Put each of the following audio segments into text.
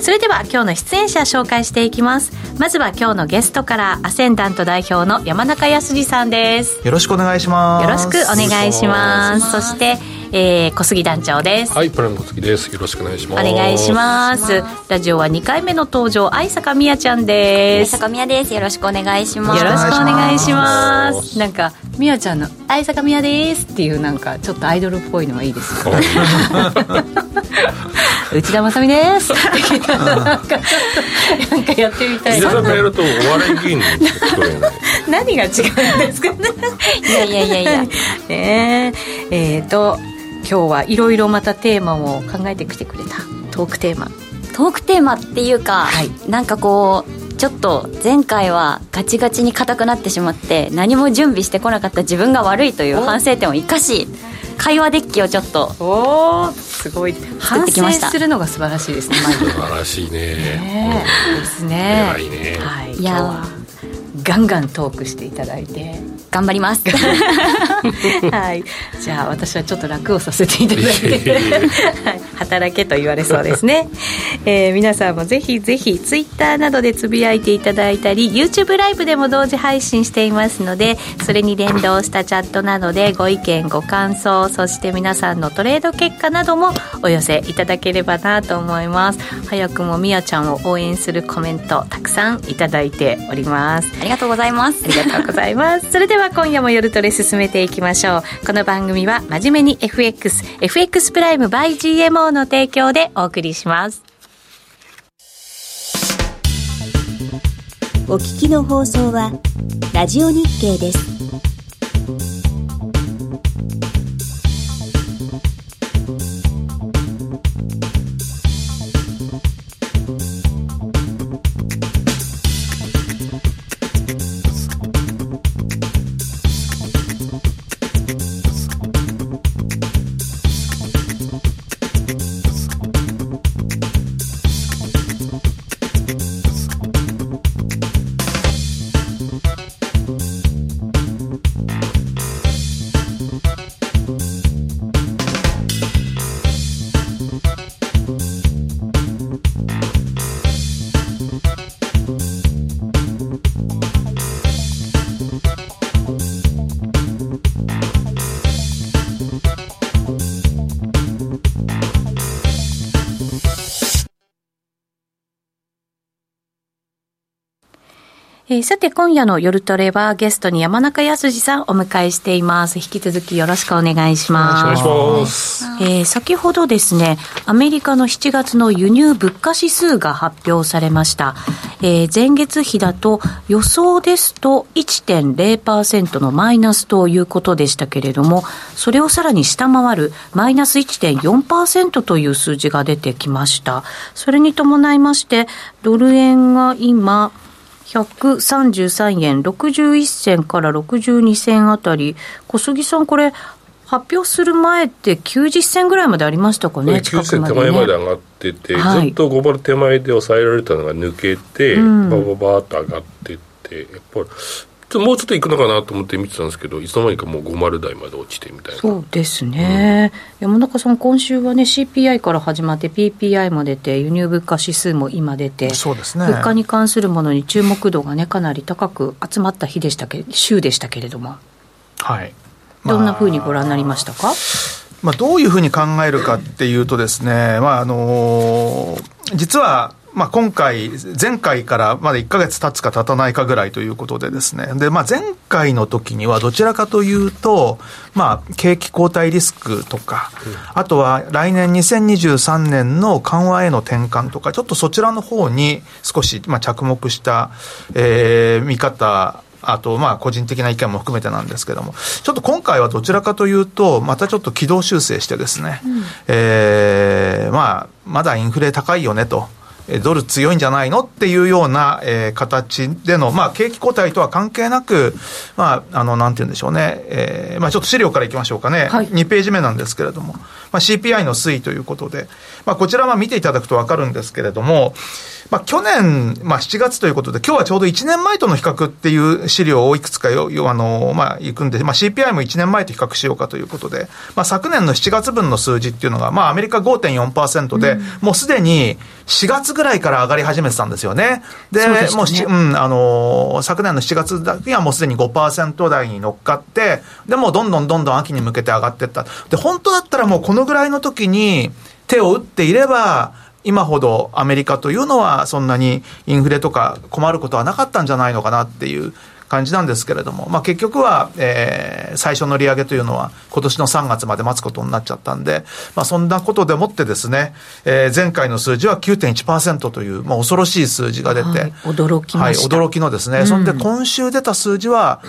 それでは今日の出演者紹介していきます。まずは今日のゲストからアセンダント代表の山中康さんです。よろしくお願いします。よろしくお願いします。そしてえー、小杉団長です。はいプラム小杉です。よろしくお願いします。お願いします。ラジオは2回目の登場愛坂みやちゃんです。愛坂みやです。よろしくお願いします。よろしくお願いします。なんかみやちゃんの愛坂みやですっていうなんかちょっとアイドルっぽいのがいいです 内田まさです。なんかちょっとなんかやってみたい皆さんがやるとお笑い芸人 何が違うんですかね。いやいやいやいや。ねえ。えー、と今日はいろいろまたテーマを考えてきてくれたトークテーマ。トークテーマっていうか、はい、なんかこうちょっと前回はガチガチに硬くなってしまって何も準備してこなかった自分が悪いという反省点を生かし会話デッキをちょっとおすごい。反省するのが素晴らしいですね素晴らしいね。ねですね。偉いね、はい、いやガンガントークしていただいて。頑張ります。はい。じゃあ私はちょっと楽をさせていただいて、はい、働けと言われそうですね、えー、皆さんもぜひぜひツイッターなどでつぶやいていただいたり YouTube ライブでも同時配信していますのでそれに連動したチャットなどでご意見ご感想そして皆さんのトレード結果などもお寄せいただければなと思います。早くもみやちゃんを応援するコメントたくさんいただいております。ありがとうございます。ありがとうございます。それでは今夜も夜トレ進めていきましょう。この番組は真面目に FXFX プライム by GMO の提供でお送りします。お聞きの放送はラジオ日経ですえー、さて今夜の夜トレはゲストに山中康さんお迎えしています。引き続きよろしくお願いします。お願いします。えー、先ほどですね、アメリカの7月の輸入物価指数が発表されました。えー、前月比だと予想ですと1.0%のマイナスということでしたけれども、それをさらに下回るマイナス1.4%という数字が出てきました。それに伴いまして、ドル円が今、133円61銭から62銭あたり、小杉さん、これ、発表する前って90銭ぐらいまでありましたかね、90銭手前まで上がってて、はい、ずっと5バル手前で抑えられたのが抜けて、うん、バババーっと上がってって、やっぱりちょもうちょっといくのかなと思って見てたんですけど、いつの間にかもう50台まで落ちてみたいな。そうですね。うん、山中さん、今週はね、CPI から始まって、PPI も出て、輸入物価指数も今出て、そうですね。物価に関するものに注目度がね、かなり高く集まった日でしたけ週でしたけれども。はい。どんなふうにご覧になりましたか、まあ、どういうふうに考えるかっていうとですね、まああのー、実はまあ、今回、前回からまだ1か月経つか経たないかぐらいということでですね、で、まあ、前回の時にはどちらかというと、まあ、景気後退リスクとか、あとは来年2023年の緩和への転換とか、ちょっとそちらの方に少し、まあ、着目した、えー、見方あと、まあ、個人的な意見も含めてなんですけども、ちょっと今回はどちらかというと、またちょっと軌道修正してですね、うん、えー、まあ、まだインフレ高いよねと。ドル強いんじゃないの？っていうような、えー、形での、まあ、景気後退とは関係なく、まあ、あの、なんて言うんでしょうね、えー、まあ、ちょっと資料からいきましょうかね。はい、2ページ目なんですけれども、ままあ、CPI の推移ということで、まあ、こちらは見ていただくと分かるんですけれども、まあ、去年、まあ、7月ということで、今日はちょうど1年前との比較っていう資料をいくつかよ、よあの、まあ、いくんで、まあ、CPI も1年前と比較しようかということで、まあ、昨年の7月分の数字っていうのが、まあ、アメリカ5.4%で、うん、もうすでに4月ぐらいから上がり始めてたんですよね。で、ね、もう、うん、あの、昨年の7月だけはもうすでに5%台に乗っかって、で、もうどんどんどんどん秋に向けて上がっていった。で、本当だったらもうこのぐらいの時に手を打っていれば、今ほどアメリカというのはそんなにインフレとか困ることはなかったんじゃないのかなっていう感じなんですけれども、まあ、結局は、えー、最初の利上げというのは今年の3月まで待つことになっちゃったんで、まあ、そんなことでもってですね、えー、前回の数字は9.1%という、まあ、恐ろしい数字が出て、はい、驚きました。はい、驚きのですね、うん、そんで今週出た数字は、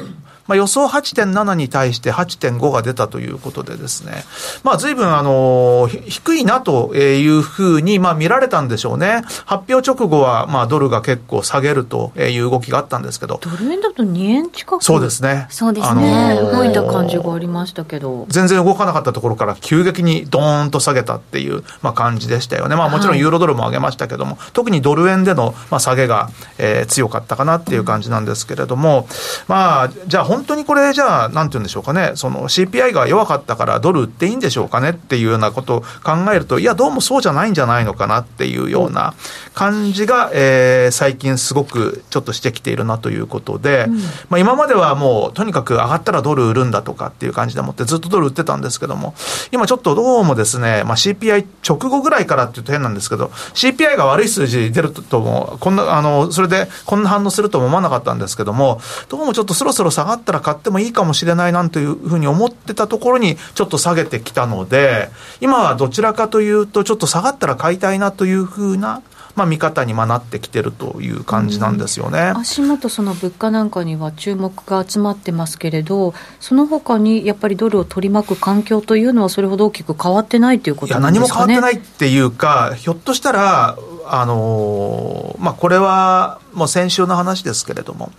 まあ、予想8.7に対して8.5が出たということでですね、まあ、随分、あの、低いなというふうに、まあ、見られたんでしょうね。発表直後は、まあ、ドルが結構下げるという動きがあったんですけど。ドル円だと2円近くそうですね。そうですね。あのー、動いた感じがありましたけど。全然動かなかったところから急激にドーンと下げたっていう、まあ、感じでしたよね。まあ、もちろんユーロドルも上げましたけども、はい、特にドル円での、まあ、下げが、えー、強かったかなっていう感じなんですけれども、まあ、じゃあ本当にこれじゃあなんて言うんでしょうかね、その CPI が弱かったからドル売っていいんでしょうかねっていうようなことを考えると、いや、どうもそうじゃないんじゃないのかなっていうような感じが、えー、最近すごくちょっとしてきているなということで、うん、まあ今まではもうとにかく上がったらドル売るんだとかっていう感じでもってずっとドル売ってたんですけども、今ちょっとどうもですね、まあ CPI 直後ぐらいからっていうと変なんですけど、CPI が悪い数字出るとも、こんな、あの、それでこんな反応するとも思わなかったんですけども、どうもちょっとそろそろ下がったら買ってもいいかもしれないなんというふうに思ってたところにちょっと下げてきたので、今はどちらかというと、ちょっと下がったら買いたいなというふうな、まあ、見方になってきてるという感じなんですよね、うん、足元、その物価なんかには注目が集まってますけれど、その他にやっぱりドルを取り巻く環境というのは、それほど大きく変わってないということなんですか、ね、何も変わってないっていうか、ひょっとしたら、あのー、まあ、これはもう先週の話ですけれども、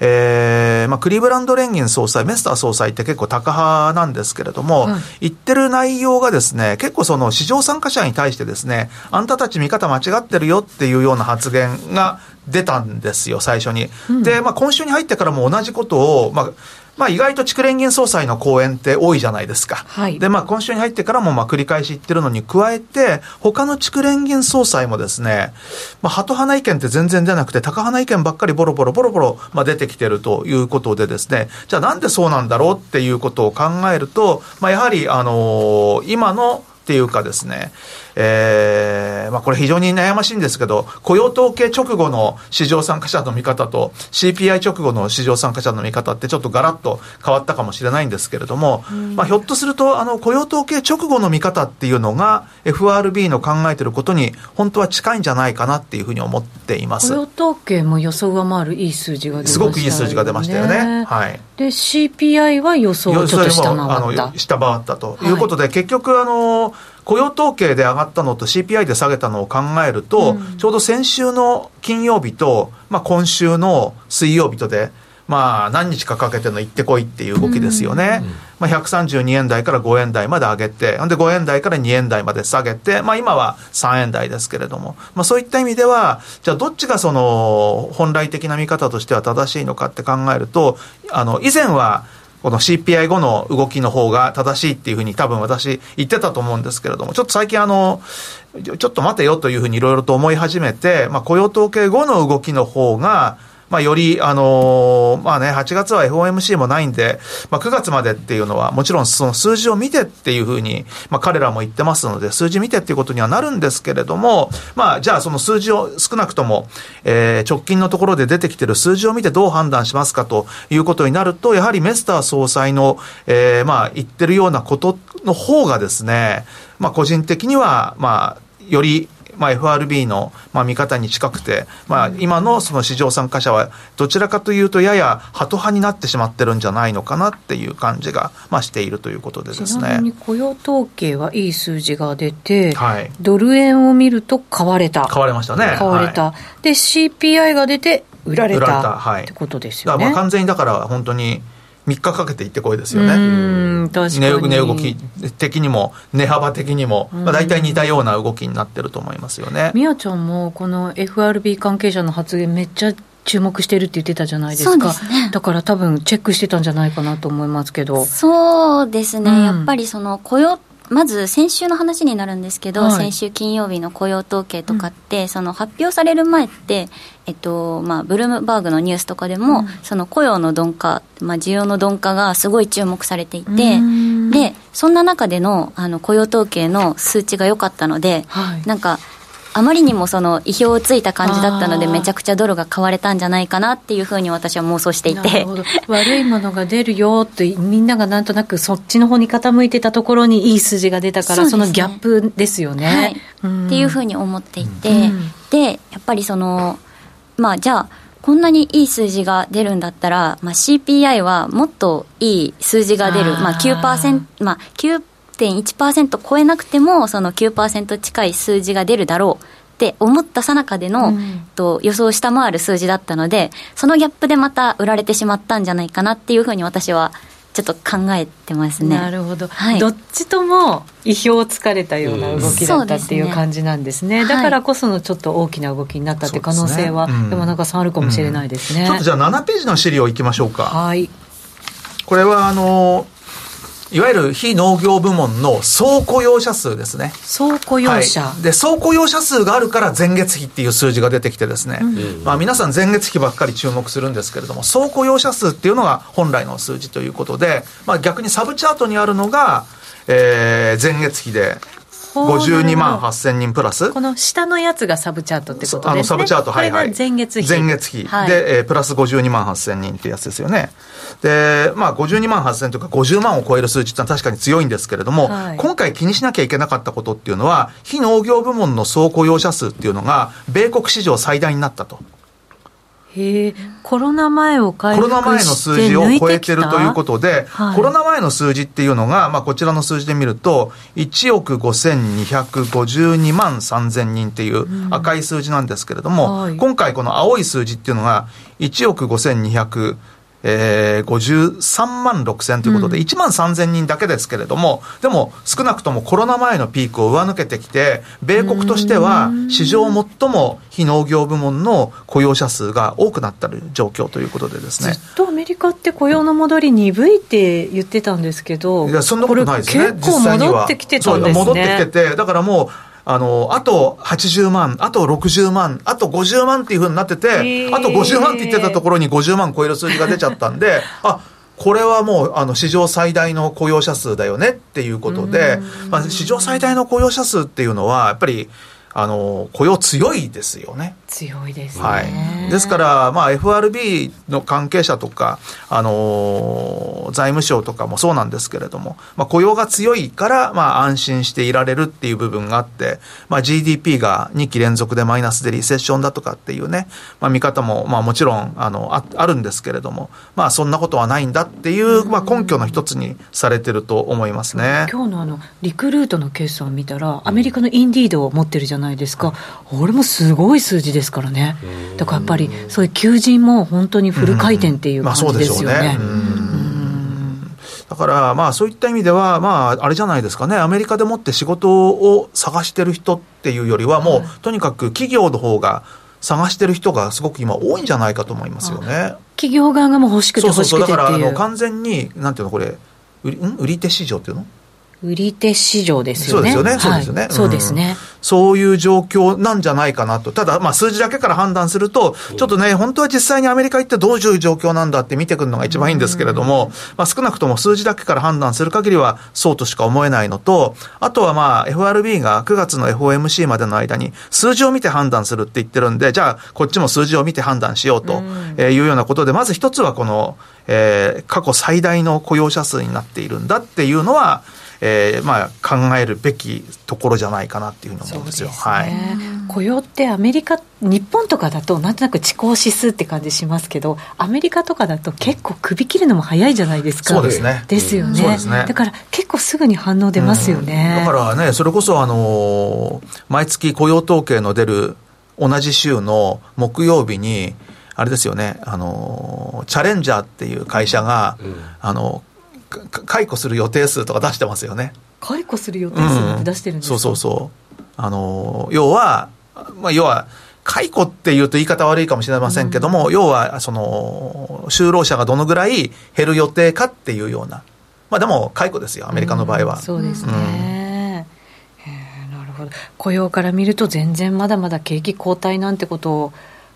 えーまあ、クリーブランド連銀総裁、メスター総裁って結構タカ派なんですけれども、言ってる内容がですね、結構その市場参加者に対してですね、あんたたち見方間違ってるよっていうような発言が出たんですよ、最初に。うん、で、まあ、今週に入ってからも同じことを、まあ、まあ、意外と筑連銀総裁の講演って多いじゃないですか。はい、で、まあ、今週に入ってからも、まあ、繰り返し言ってるのに加えて、他の筑連銀総裁もですね、まあ、ハト派な意見って全然出なくて、タカ派な意見ばっかりボロボロボロボロ、まあ、出てきてるということでですね、じゃあなんでそうなんだろうっていうことを考えると、まあ、やはり、あのー、今のっていうかですね、えー、まあこれ非常に悩ましいんですけど、雇用統計直後の市場参加者の見方と CPI 直後の市場参加者の見方ってちょっとガラッと変わったかもしれないんですけれども、うん、まあひょっとするとあの雇用統計直後の見方っていうのが FRB の考えてることに本当は近いんじゃないかなっていうふうに思っています。雇用統計も予想上回るいい数字が出ましたよね。すごくいい数字が出ましたよね。はい。で CPI は予想をちょっと下回った。下回ったということで、はい、結局あの雇用統計で上がったのと CPI で下げたのを考えると、うん、ちょうど先週の金曜日と、まあ、今週の水曜日とで、まあ、何日かかけての行ってこいっていう動きですよね。うん、まあ、132円台から5円台まで上げて、ほんで5円台から2円台まで下げて、まあ今は3円台ですけれども、まあそういった意味では、じゃあどっちがその本来的な見方としては正しいのかって考えると、あの、以前は、この CPI 後の動きの方が正しいっていうふうに多分私言ってたと思うんですけれども、ちょっと最近あの、ちょっと待てよというふうにいろいろと思い始めて、まあ雇用統計後の動きの方が、まあ、より、あのー、まあね、8月は FOMC もないんで、まあ、9月までっていうのは、もちろんその数字を見てっていうふうに、まあ、彼らも言ってますので、数字見てっていうことにはなるんですけれども、まあ、じゃあその数字を少なくとも、えー、直近のところで出てきてる数字を見てどう判断しますかということになると、やはりメスター総裁の、えー、まあ、言ってるようなことの方がですね、まあ、個人的には、まあ、よりまあ、FRB の、まあ、見方に近くて、まあ、今のその市場参加者は、どちらかというと、ややハト派になってしまってるんじゃないのかなっていう感じが、まあ、しているということでですね。雇用統計はいい数字が出て、はい、ドル円を見ると買われた。買われましたね。買われた。はい、で、CPI が出て、売られた、はい、ってことですよね。まあ完全にだから本当に3日かけていってこいですよね。値動き的にも、値幅的にも、まあ、大体似たような動きになってると思いますよね。みやちゃんも、この FRB 関係者の発言、めっちゃ注目してるって言ってたじゃないですか。すね、だから多分チェックしてたんじゃないかなと思いますけど。そうですね。うん、やっぱりその雇用まず先週の話になるんですけど、はい、先週金曜日の雇用統計とかって、うん、その発表される前って、えっとまあ、ブルームバーグのニュースとかでも、うん、その雇用の鈍化、まあ、需要の鈍化がすごい注目されていて、でそんな中でのあの雇用統計の数値が良かったので、はい、なんかあまりにもその意表をついた感じだったので、めちゃくちゃドルが買われたんじゃないかなっていうふうに私は妄想していて。悪いものが出るよって、みんながなんとなくそっちの方に傾いてたところにいい数字が出たから、そ、ね,、のギャップですよね。はい。うん、っていうふうに思っていて、うん、で、やっぱりその、まあ、じゃあ、こんなにいい数字が出るんだったら、まあ、CPI はもっといい数字が出る、まあ9%、まあ9 1.1%超えなくてもその9%近い数字が出るだろうって思ったさなかでの、うん、と予想を下回る数字だったのでそのギャップでまた売られてしまったんじゃないかなっていうふうに私はちょっと考えてますね。なるほど、はい、どっちとも意表をつかれたような動きだったっていう感じなんですね、うん。すねだからこそのちょっと大きな動きになったって可能性は、ね。うん、山中さんあるかもしれないですね、ちょっとじゃあ7ページの資料いきましょうか。はい。これはあのいわゆる非農業部門の総雇用者数ですね。総雇用者、はい、で、総雇用者数があるから前月比っていう数字が出てきてですね、うん、まあ皆さん前月比ばっかり注目するんですけれども、総雇用者数っていうのが本来の数字ということで、まあ逆にサブチャートにあるのが、えー、前月比で、52万8000人プラス？この下のやつがサブチャートってことですね。あのサブチャートはいはい。前月比。前月比、はい、で、えー、プラス52万8000人ってやつですよね。でまあ52万8000とか50万を超える数値ってのは確かに強いんですけれども、はい、今回気にしなきゃいけなかったことっていうのは非農業部門の総雇用者数っていうのが米国史上最大になったとへコロナ前をコロナ前の数字を超えてるということで、はい、コロナ前の数字っていうのが、まあ、こちらの数字で見ると、1億5252万3000人っていう赤い数字なんですけれども、うんはい、今回この青い数字っていうのが、1億5200えー、53万6千ということで、うん、1万3千人だけですけれども、でも少なくともコロナ前のピークを上抜けてきて、米国としては史上最も非農業部門の雇用者数が多くなった状況ということでですね。ずっとアメリカって雇用の戻り鈍いって言ってたんですけど、いや、そんなことないですね。結構戻ってきてたんですね。戻ってきてて、だからもう、あの、あと80万、あと60万、あと50万っていうふうになってて、あと50万って言ってたところに50万超える数字が出ちゃったんで、あ、これはもう、あの、史上最大の雇用者数だよねっていうことで、まあ、史上最大の雇用者数っていうのは、やっぱり、あの雇用強いですよね。強いですね。はい、ですから、まあ、FRB の関係者とか、あの財務省とかもそうなんですけれども、まあ、雇用が強いから、まあ、安心していられるっていう部分があって、まあ、GDP が2期連続でマイナスでリセッションだとかっていうね、まあ、見方も、まあ、もちろんあのああるんですけれども、まあ、そんなことはないんだっていう、まあ、根拠の一つにされてると思いますね。今日のあのリクルートの決算を見たら、アメリカのインディードを持ってるじゃないないですか、これもすごい数字ですからね、だからやっぱり、そういう求人も本当にフル回転っていう感じですよね。だから、まあ、そういった意味では、まあ、あれじゃないですかね、アメリカでもって仕事を探してる人っていうよりは、もう、とにかく企業の方が探してる人がすごく今、多いんじゃないかと思いますよね。企業側がもう欲しくて欲しくてそうそうだからあの完全に、なんていうの、これ、売り手市場っていうの？売り手市場ですよね。そうですよね。そうですよね。そうですね。そういう状況なんじゃないかなと。ただ、まあ数字だけから判断すると、ちょっとね、本当は実際にアメリカ行ってどういう状況なんだって見てくるのが一番いいんですけれども、まあ少なくとも数字だけから判断する限りはそうとしか思えないのと、あとはまあ FRB が9月の FOMC までの間に数字を見て判断するって言ってるんで、じゃあこっちも数字を見て判断しようというようなことで、まず一つはこの、えー、過去最大の雇用者数になっているんだっていうのは、えーまあ、考えるべきところじゃないかなっていうふうに思うんですよ。すね、はい、雇用ってアメリカ日本とかだとなんとなく遅行指数って感じしますけどアメリカとかだと結構首切るのも早いじゃないですか。そうですね。ですよね。うん。ね、だから結構すぐに反応出ますよね、うん、だからねそれこそあの毎月雇用統計の出る同じ週の木曜日にあれですよね、あの、チャレンジャーっていう会社が、うん、あの、解雇する予定数とか出してますよね。解雇する予定数って出してるんですか、うん、そうそうそう。あの、要は、まあ、要は、解雇っていうと言い方悪いかもしれませんけども、うん、要は、その、就労者がどのぐらい減る予定かっていうような。まあでも、解雇ですよ、アメリカの場合は。うん、そうですね。なるほど。雇用から見ると全然まだまだ景気後退なんてことを、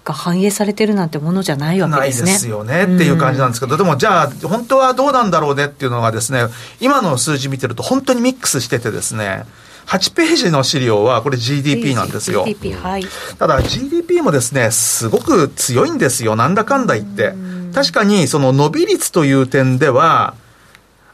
が反映されてるなんてものじゃないわけですね。ないですよねっていう感じなんですけど、うん、でもじゃあ、本当はどうなんだろうねっていうのがですね、今の数字見てると本当にミックスしててですね、8ページの資料はこれ GDP なんですよ。GDP、はい。ただ GDP もですね、すごく強いんですよ。なんだかんだ言って。確かにその伸び率という点では、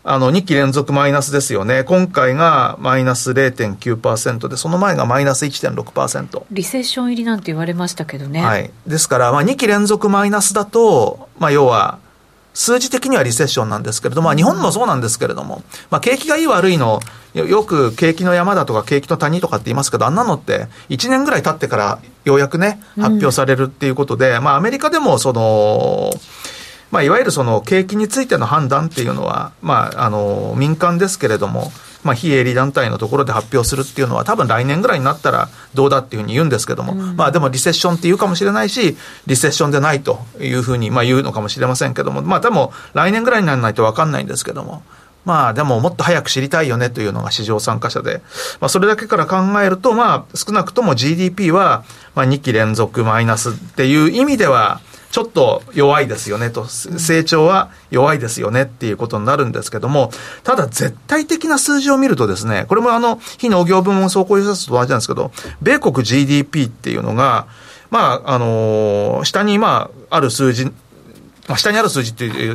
あの、2期連続マイナスですよね。今回がマイナス0.9%で、その前がマイナス1.6%。リセッション入りなんて言われましたけどね。はい。ですから、まあ、2期連続マイナスだと、まあ、要は、数字的にはリセッションなんですけれども、まあ、日本もそうなんですけれども、まあ、景気がいい悪いの、よく景気の山だとか景気の谷とかって言いますけど、あんなのって1年ぐらい経ってからようやくね、発表されるっていうことで、うん、まあ、アメリカでもその、まあ、いわゆるその景気についての判断っていうのは、まあ、あの、民間ですけれども、まあ、非営利団体のところで発表するっていうのは、多分来年ぐらいになったらどうだっていうふうに言うんですけども、うん、まあでもリセッションって言うかもしれないし、リセッションでないというふうにまあ言うのかもしれませんけども、まあでも来年ぐらいにならないと分かんないんですけども、まあでももっと早く知りたいよねというのが市場参加者で、まあそれだけから考えると、まあ少なくとも GDP はまあ2期連続マイナスっていう意味では、ちょっと弱いですよねと、成長は弱いですよねっていうことになるんですけども、ただ絶対的な数字を見るとですね、これもあの、非農業部門総合予測と同じなんですけど、米国 GDP っていうのが、まあ、あのー、下にまあ、ある数字、まあ、下にある数字っていう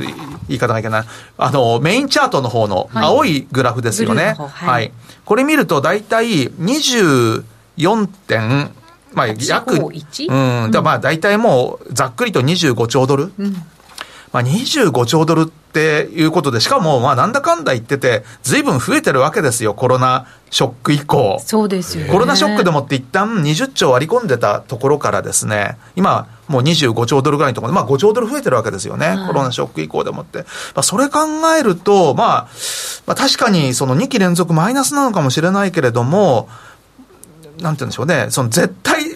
言い方がいけない。あの、メインチャートの方の青いグラフですよね。はい。はい、これ見ると大体24点、まあ、約、うん、だまあ、大体もう、ざっくりと25兆ドル？うん、まあ、25兆ドルっていうことで、しかも、まあ、なんだかんだ言ってて、ずいぶん増えてるわけですよ、コロナショック以降。そうですよ、ね、コロナショックでもって一旦20兆割り込んでたところからですね、今、もう25兆ドルぐらいのところで、まあ5兆ドル増えてるわけですよね。はい、コロナショック以降でもって。まあそれ考えると、まあ、まあ確かにその2期連続マイナスなのかもしれないけれども、なんて言うんでしょうね、その絶対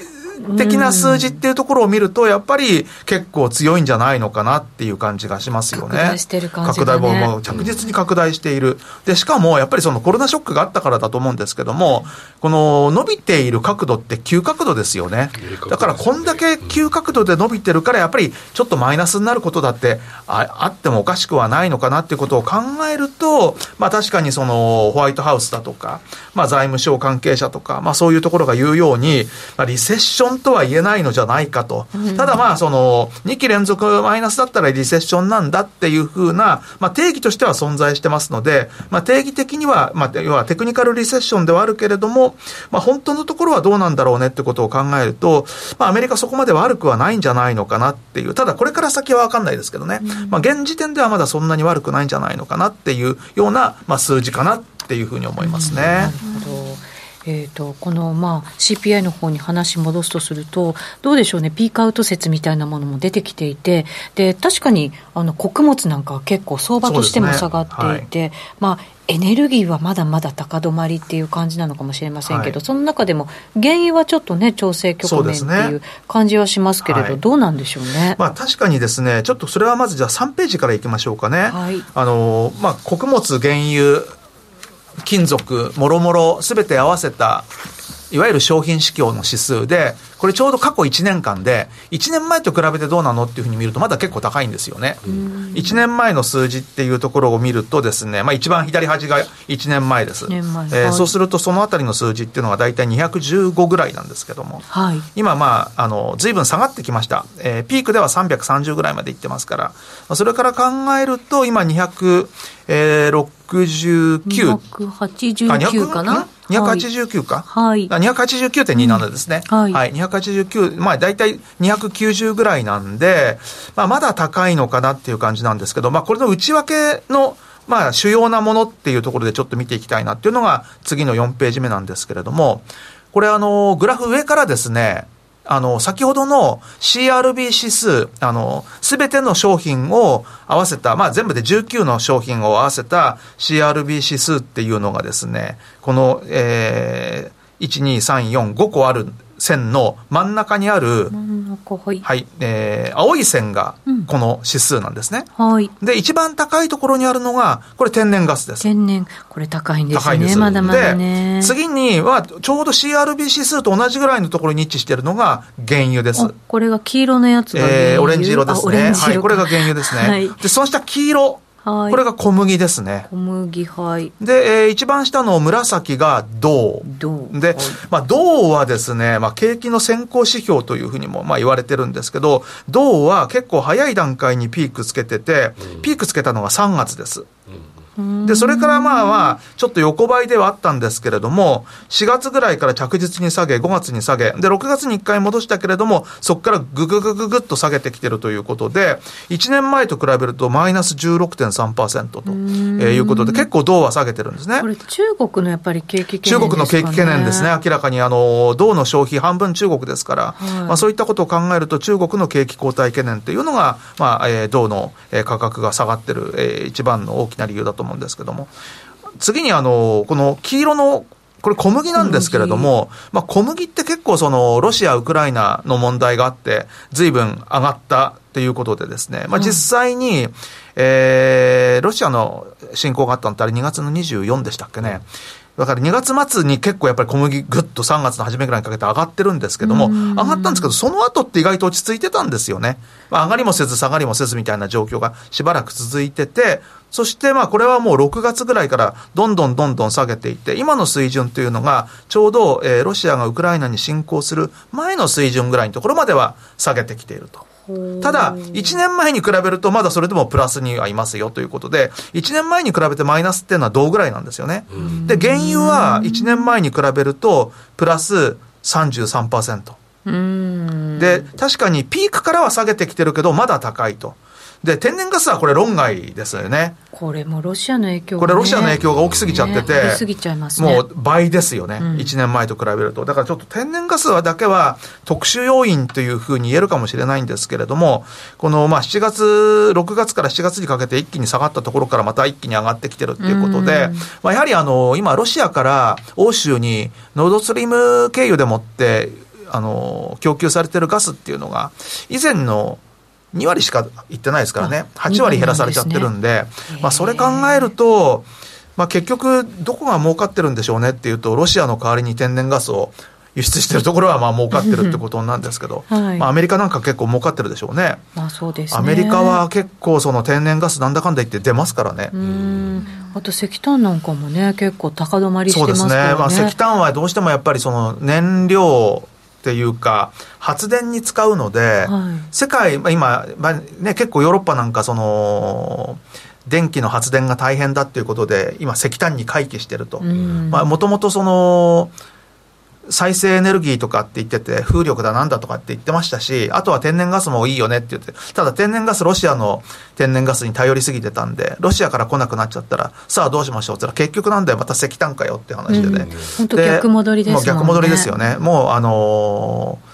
的な数字っていうところを見ると、やっぱり結構強いんじゃないのかなっていう感じがしますよね。拡大してる感じ、ね、拡大も着実に拡大している。で、しかもやっぱりそのコロナショックがあったからだと思うんですけども、この伸びている角度って急角度ですよね。だからこんだけ急角度で伸びてるから、やっぱりちょっとマイナスになることだってああってもおかしくはないのかなっていうことを考えると、まあ確かにそのホワイトハウスだとか、まあ財務省関係者とか、まあそういうところが言うように、まあリセッションとは言えないのじゃないかと。ただまあ、その、2期連続マイナスだったらリセッションなんだっていうふうな、まあ定義としては存在してますので、まあ定義的には、まあ要はテクニカルリセッションではあるけれども、まあ本当のところはどうなんだろうねってことを考えると、まあアメリカそこまで悪くはないんじゃないのかなっていう、ただこれから先はわかんないですけどね、まあ現時点ではまだそんなに悪くないんじゃないのかなっていうような、まあ数字かなっていうふうに思いますね。なるほど。えーと、この、まあ、CPI の方に話戻すとすると、どうでしょうね、ピークアウト説みたいなものも出てきていて、で確かにあの穀物なんかは結構、相場としても下がっていて、ねはい、まあ、エネルギーはまだまだ高止まりっていう感じなのかもしれませんけど、はい、その中でも原油はちょっとね、調整局面っていう感じはしますけれど、ねはい、どうなんでしょうね。まあ確かにですね、ちょっとそれはまずじゃあ3ページからいきましょうかね。はい、あの、まあ穀物、原油、金属、もろもろすべて合わせた、いわゆる商品市況の指数で、これちょうど過去1年間で、1年前と比べてどうなのっていうふうに見ると、まだ結構高いんですよね。1年前の数字っていうところを見るとですね、まあ一番左端が1年前です。えー、そうするとそのあたりの数字っていうのが大体215ぐらいなんですけども、はい、今まあ、あの、随分下がってきました。えー、ピークでは330ぐらいまでいってますから、それから考えると、今200、えー、69。289かな？289か？はい。289.27ですね。はい。はい。289、まあ大体290ぐらいなんで、まあまだ高いのかなっていう感じなんですけど、まあこれの内訳の、まあ主要なものっていうところでちょっと見ていきたいなっていうのが次の4ページ目なんですけれども、これあの、グラフ上からですね、あの、先ほどの CRB 指数、あの、すべての商品を合わせた、まあ全部で19の商品を合わせた CRB 指数っていうのがですね、この、えー、1、2、3、4、5個ある線の真ん中にある、はい、はい、えー、青い線がこの指数なんですね、うん、はい。で、一番高いところにあるのが、これ天然ガスです。天然。これ高いんですね。高いんです。まだまだね。次には、ちょうど CRB 指数と同じぐらいのところに位置しているのが原油です。これが黄色のやつがえー、オレンジ色ですね。はい、これが原油ですね。はい、で、その下黄色。はい、これが小麦ですね。小麦、はい。で、えー、一番下の紫が銅。銅。で、はい、まあ、銅はですね、まあ、景気の先行指標というふうにも、まあ、言われてるんですけど、銅は結構早い段階にピークつけてて、ピークつけたのが3月です。うんで、それからまあまあ、ちょっと横ばいではあったんですけれども、4月ぐらいから着実に下げ、5月に下げ、で、6月に1回戻したけれども、そこからぐぐぐぐぐっと下げてきてるということで、1年前と比べるとマイナス16.3%ということで、結構銅は下げてるんですね。これ中国のやっぱり景気懸念、ね、中国の景気懸念ですね。明らかにあの、銅の消費半分中国ですから、はい、まあそういったことを考えると中国の景気後退懸念というのが、まあ、えー、銅の価格が下がってる、えー、一番の大きな理由だと思うんですけども、次にあの、この黄色のこれ小麦なんですけれども、まあ小麦って結構そのロシア、ウクライナの問題があって、随分上がったっていうことでですね、まあ実際に、えー、ロシアの侵攻があったのってあれ2月の24でしたっけね。だから2月末に結構やっぱり小麦ぐっと3月の初めぐらいにかけて上がってるんですけども、上がったんですけど、その後って意外と落ち着いてたんですよね。まあ、上がりもせず下がりもせずみたいな状況がしばらく続いてて、そしてまあこれはもう6月ぐらいからどんどんどんどん下げていって、今の水準というのがちょうど、えー、ロシアがウクライナに侵攻する前の水準ぐらいのところまでは下げてきていると。ただ、1年前に比べると、まだそれでもプラスにはいますよということで、1年前に比べてマイナスっていうのは同ぐらいなんですよね。で、原油は1年前に比べると、プラス33%。で、確かにピークからは下げてきてるけど、まだ高いと。で、天然ガスはこれ論外ですよね。これもロシアの影響が、ね、これロシアの影響が大きすぎちゃってて、ね、すぎちゃいますね。もう倍ですよね、うん、1年前と比べると。だからちょっと天然ガスはだけは特殊要因というふうに言えるかもしれないんですけれども、このまあ7月、6月から7月にかけて一気に下がったところからまた一気に上がってきてるっていうことで、まあ、やはりあの、今ロシアから欧州にノードストリーム経由でもって、あの、供給されてるガスっていうのが、以前の2割しかいってないですからね、8割減らされちゃってるんで、でね、まあ、それ考えると、まあ、結局、どこが儲かってるんでしょうねっていうと、ロシアの代わりに天然ガスを輸出してるところはまあ儲かってるってことなんですけど、はい、まあ、アメリカなんか結構儲かってるでしょうね。まあそうです、ね、アメリカは結構その天然ガスなんだかんだ言って出ますからね。あと石炭なんかもね、結構高止まりしてますね。そうですね。まあ石炭はどうしてもやっぱりその燃料っていうか、発電に使うので、はい、世界、今、まあね、結構ヨーロッパなんかその、電気の発電が大変だっていうことで、今、石炭に回帰してると。もともとその、再生エネルギーとかって言ってて、風力だなんだとかって言ってましたし、あとは天然ガスもいいよねって言って、ただ天然ガス、ロシアの天然ガスに頼りすぎてたんで、ロシアから来なくなっちゃったら、さあどうしましょうって言ったら、結局なんだよ、また石炭かよって話でね。本、当、逆戻りですね。もう逆戻りですよね。もう、あのー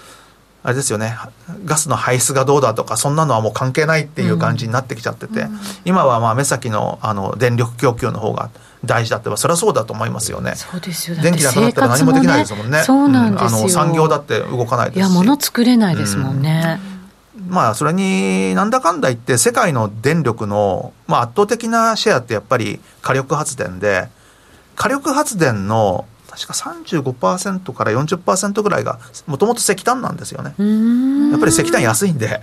あれですよね、ガスの排出がどうだとか、そんなのはもう関係ないっていう感じになってきちゃってて、うん、今はまあ目先のあの電力供給の方が大事だって、それはそうだと思いますよね。そうですよ電気なくなったら何もできないですもんね。そうなんですよ、あの産業だって動かないですし。いや、物作れないですもんね。うん、まあ、それに、なんだかんだ言って、世界の電力の、まあ、圧倒的なシェアってやっぱり火力発電で、火力発電の確か35%から40%ぐらいがもともと石炭なんですよねやっぱり石炭安いんで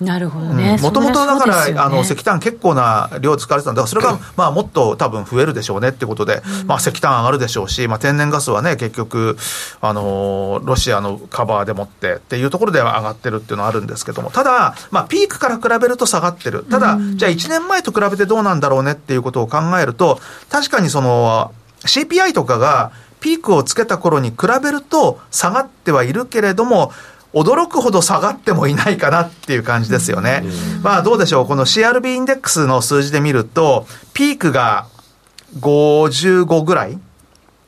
なるほどね。もともとだから、ね、あの、石炭結構な量使われてたんだ。それが、まあ、もっと多分増えるでしょうねってことで、うん、まあ、石炭上がるでしょうし、まあ、天然ガスはね、結局、あの、ロシアのカバーでもってっていうところでは上がってるっていうのはあるんですけども、ただ、まあ、ピークから比べると下がってる。ただ、うん、じゃあ1年前と比べてどうなんだろうねっていうことを考えると、確かにその、CPI とかが、ピークをつけた頃に比べると下がってはいるけれども、驚くほど下がってもいないかなっていう感じですよね。まあどうでしょう、この CRB インデックスの数字で見ると、ピークが55ぐらい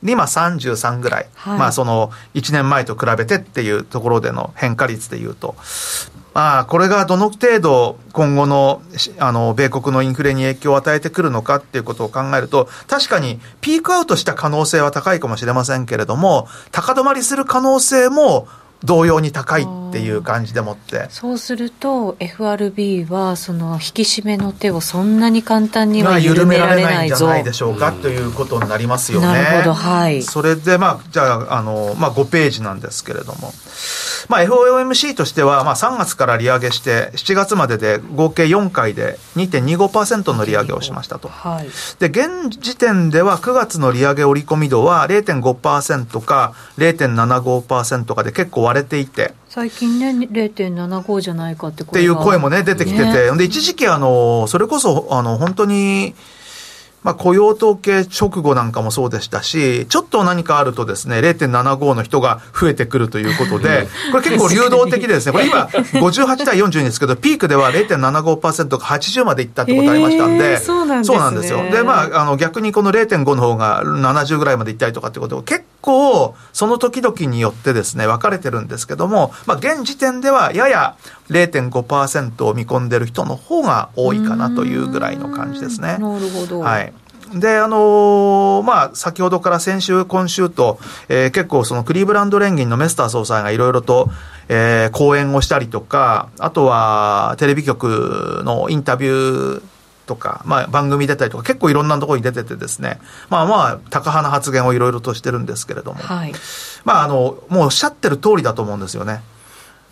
で、今33ぐらい。はい、まあ、その、1年前と比べてっていうところでの変化率でいうと。まあ、これがどの程度今後の、あの、米国のインフレに影響を与えてくるのかっていうことを考えると、確かにピークアウトした可能性は高いかもしれませんけれども、高止まりする可能性も同様に高いっていう感じでもって。そうすると FRB はその引き締めの手をそんなに簡単には緩められないんじゃないでしょうか、ということになりますよね。なるほどはい。それでまあじゃああの、まあ、5ページなんですけれども。まあ、FOMC としては、まあ、3月から利上げして、7月までで合計4回で2.25%の利上げをしましたと。はい、で、現時点では9月の利上げ織り込み度は0.5%か0.75%かで結構割れていて、最近ね、0.75じゃないかってっていう声もね、出てきてて、ね、で一時期あの、それこそあの本当に、まあ、雇用統計直後なんかもそうでしたし、ちょっと何かあるとですね、0.75の人が増えてくるということで、これ結構流動的でですね、これ今、58対42ですけど、ピークでは0.75%が80までいったってことありましたんで、そうなんです、ね、そうなんですよ。で、まあ、あの、逆にこの0.5の方が70ぐらいまでいったりとかってことを結構、その時々によってですね、分かれてるんですけども、まあ、現時点ではやや0.5%を見込んでる人の方が多いかなというぐらいの感じですね。なるほど。はい。で、あのー、まあ、先ほどから先週、今週と、えー、結構そのクリーブランド連銀のメスター総裁がいろいろと、えー、講演をしたりとか、あとはテレビ局のインタビューとか、まあ、番組出たりとか、結構いろんなところに出ててですね、まあまあ、高派な発言をいろいろとしてるんですけれども、はい、まあ、あの、もうおっしゃってる通りだと思うんですよね。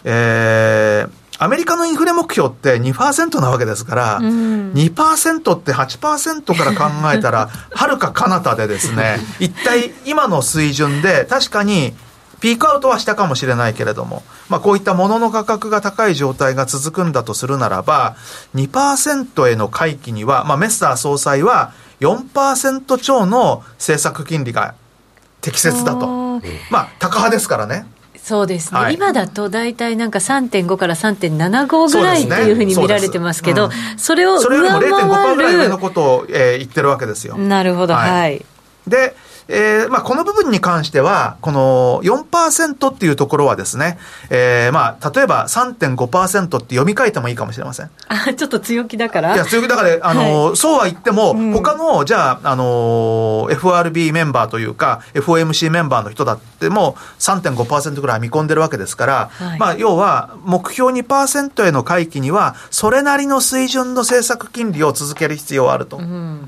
えー、アメリカのインフレ目標って2%なわけですから、うん、2%って8%から考えたら、はるか彼方でですね、一体今の水準で、確かにピークアウトはしたかもしれないけれども、まあ、こういった物の価格が高い状態が続くんだとするならば、2%への回帰には、まあ、メスター総裁は4%超の政策金利が適切だと。まあ、高派ですからね。そうですね、はい、今だと大体なんか3.5から3.75ぐらいっていうふうに見られてますけど、そ、ねうん、それを上回る。それよりも0.5%ぐらい上のことを、えー、言ってるわけですよ。なるほど、はい、はい、で、えー、まあ、この部分に関しては、この4%っていうところはですね、えー、まあ、例えば3.5%って読み替えてもいいかもしれません。あ、ちょっと強気だから。いや、強気だから、あの、はい、そうは言っても、うん、他の、じゃあ、あの、FRB メンバーというか、FOMC メンバーの人だっても、3.5%ぐらい見込んでるわけですから、はい、まあ、要は、目標2%への回帰には、それなりの水準の政策金利を続ける必要はあると。うん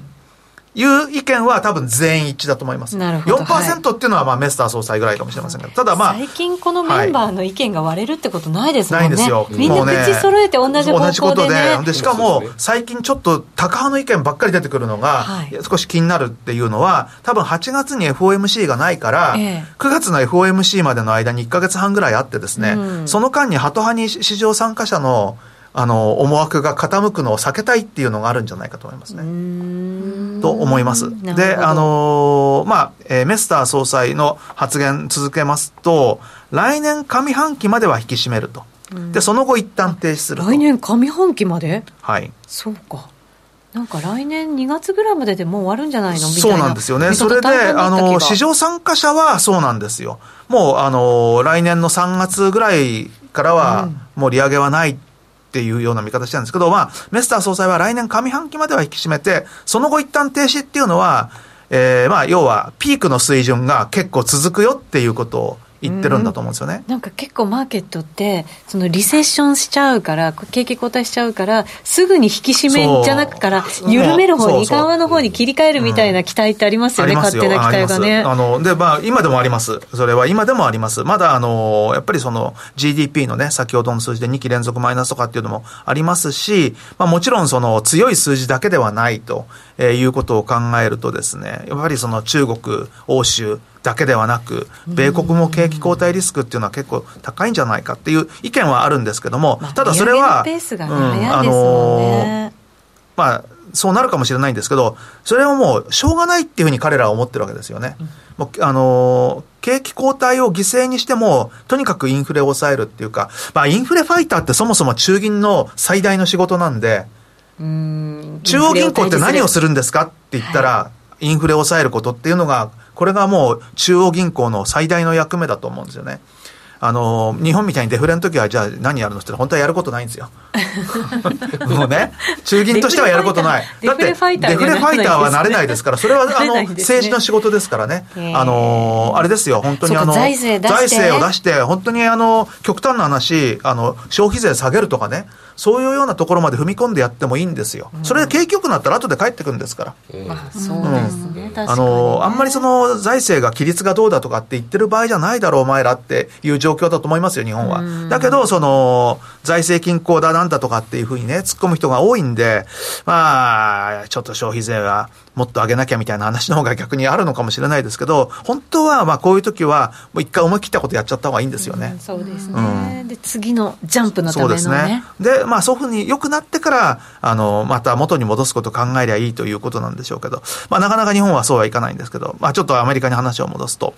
いう意見は多分全員一致だと思います。なるほど。4%っていうのはまあメスター総裁ぐらいかもしれませんけど、ただまあ。最近このメンバーの意見が割れるってことないですもんね。ないんですよ。みんな口揃えて同じ方向で、ね、同じことで。で、しかも最近ちょっと高派の意見ばっかり出てくるのが、はい、少し気になるっていうのは、多分8月に FOMC がないから、ええ、9月の FOMC までの間に1か月半ぐらいあってですね、うん、その間にハト派に市場参加者のあの、思惑が傾くのを避けたいっていうのがあるんじゃないかと思いますね。と思います。で、あのー、まあ、えー、メスター総裁の発言続けますと、来年上半期までは引き締めると。で、その後一旦停止する来年上半期まで？はい。そうか。なんか来年2月ぐらいまででもう終わるんじゃないの？みたいな。そうなんですよね。それで、あの、市場参加者はそうなんですよ。もう、あの、来年の3月ぐらいからは、もう利上げはないっっていうような見方してるんですけど、まあ、メスター総裁は来年上半期までは引き締めて、その後一旦停止っていうのは、えー、まあ、要は、ピークの水準が結構続くよっていうことを言ってるんだと思うんですよね、なんか結構マーケットってそのリセッションしちゃうから景気後退しちゃうからすぐに引き締めじゃなくから緩める方に緩和の方に切り替えるみたいな期待ってありますよね、うん、勝手な期待がね。あので、まあ、今でもあります。それは今でもあります。まだあのやっぱりその GDP のね先ほどの数字で2期連続マイナスとかっていうのもありますし、まあ、もちろんその強い数字だけではないと、えー、いうことを考えるとですねやっぱりその中国欧州だけではなく、米国も景気後退リスクっていうのは結構高いんじゃないかっていう意見はあるんですけども、ただそれは、あのまあ、そうなるかもしれないんですけど、それはもうしょうがないっていうふうに彼らは思ってるわけですよね。もうあの景気後退を犠牲にしても、とにかくインフレを抑えるっていうか、まあ、インフレファイターってそもそも中銀の最大の仕事なんで、中央銀行って何をするんですかって言ったら、インフレを抑えることっていうのがこれがもう中央銀行の最大の役目だと思うんですよね。あの、日本みたいにデフレの時は、じゃあ何やるのって本当はやることないんですよ。もうね、中銀としてはやることない。だって、デフレファイターはなれないですから、それはあの、政治の仕事ですからね。あの、あれですよ、本当にあの、財政を出して、本当にあの、極端な話、あの、消費税下げるとかね、そういうようなところまで踏み込んでやってもいいんですよ。それで景気よくなったら後で帰ってくるんですから。あそうですね。あの、あんまりその財政が規律がどうだとかって言ってる場合じゃないだろう、お前らっていう状況だと思いますよ、日本は。だけど、その、財政均衡だなんだとかっていうふうにね、突っ込む人が多いんで、まあ、ちょっと消費税はもっと上げなきゃみたいな話の方が逆にあるのかもしれないですけど、本当はまあこういう時は、もう一回思い切ったことやっちゃった方がいいんですよね。うん、そうですね、うん、で、次のジャンプのための、ね、そうですね。で、まあそういうふうに良くなってから、あの、また元に戻すことを考えりゃいいということなんでしょうけど、まあなかなか日本はそうはいかないんですけど、まあちょっとアメリカに話を戻すと、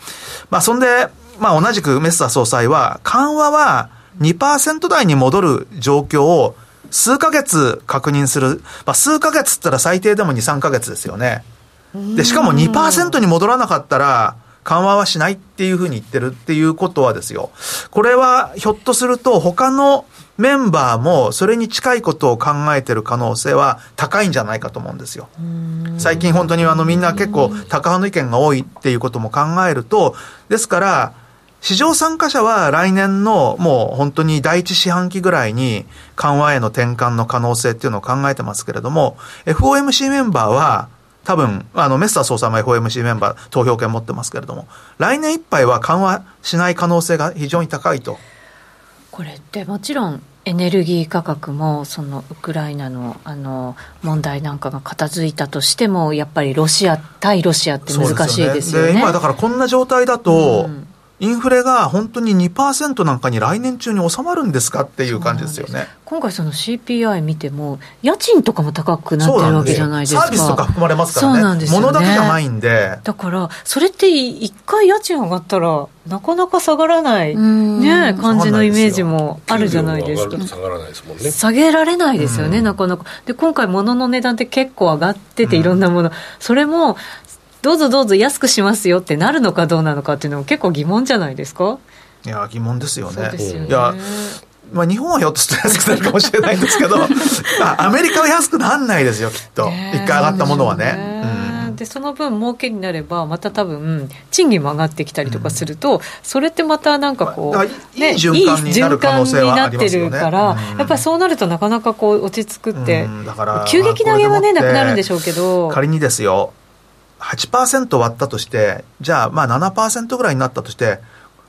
まあそんで、まあ同じくメッサー総裁は、緩和は2%台に戻る状況を数ヶ月確認する。まあ数ヶ月ったら最低でも2、3ヶ月ですよね。で、しかも2%に戻らなかったら、緩和はしないっていうふうに言ってるっていうことはですよ。これはひょっとすると他のメンバーもそれに近いことを考えてる可能性は高いんじゃないかと思うんですよ。最近本当にあのみんな結構高派の意見が多いっていうことも考えると、ですから、市場参加者は来年のもう本当に第一四半期ぐらいに緩和への転換の可能性っていうのを考えてますけれども、FOMC メンバーは多分、あの、メッサー総裁も FOMC メンバー投票権持ってますけれども、来年いっぱいは緩和しない可能性が非常に高いと。これってもちろんエネルギー価格もそのウクライナのあの問題なんかが片付いたとしてもやっぱりロシア対ロシアって難しいですよね。よね今だからこんな状態だと、うんインフレが本当に2%なんかに来年中に収まるんですかっていう感じですよね。今回、その CPI 見ても、家賃とかも高くなってるわけじゃないですか、サービスとか含まれますからね、そうなんですよ、ね、物だけじゃないんで、だから、それって一回家賃上がったら、なかなか下がらない、ね、感じのイメージもあるじゃないですか。下がらないですもんね。下げられないですよね、なかなか。で、今回、物の値段って結構上がってて、いろんなもの、それもどうぞどうぞ安くしますよってなるのかどうなのかっていうのも結構疑問じゃないですか？いや疑問ですよね。よね。いやまあ、日本はひょっとして安くなるかもしれないんですけど アメリカは安くならないですよきっと。一回上がったものはね。でその分儲けになればまた多分賃金も上がってきたりとかすると、うん、それってまたなんかこう、ね、いい循環になる可能性はありますよね、から、うん、やっぱりそうなるとなかなかこう落ち着くって、うん、だから急激な上げはねなくなるんでしょうけど。仮にですよ8%割ったとして、じゃあまあ7%ぐらいになったとして、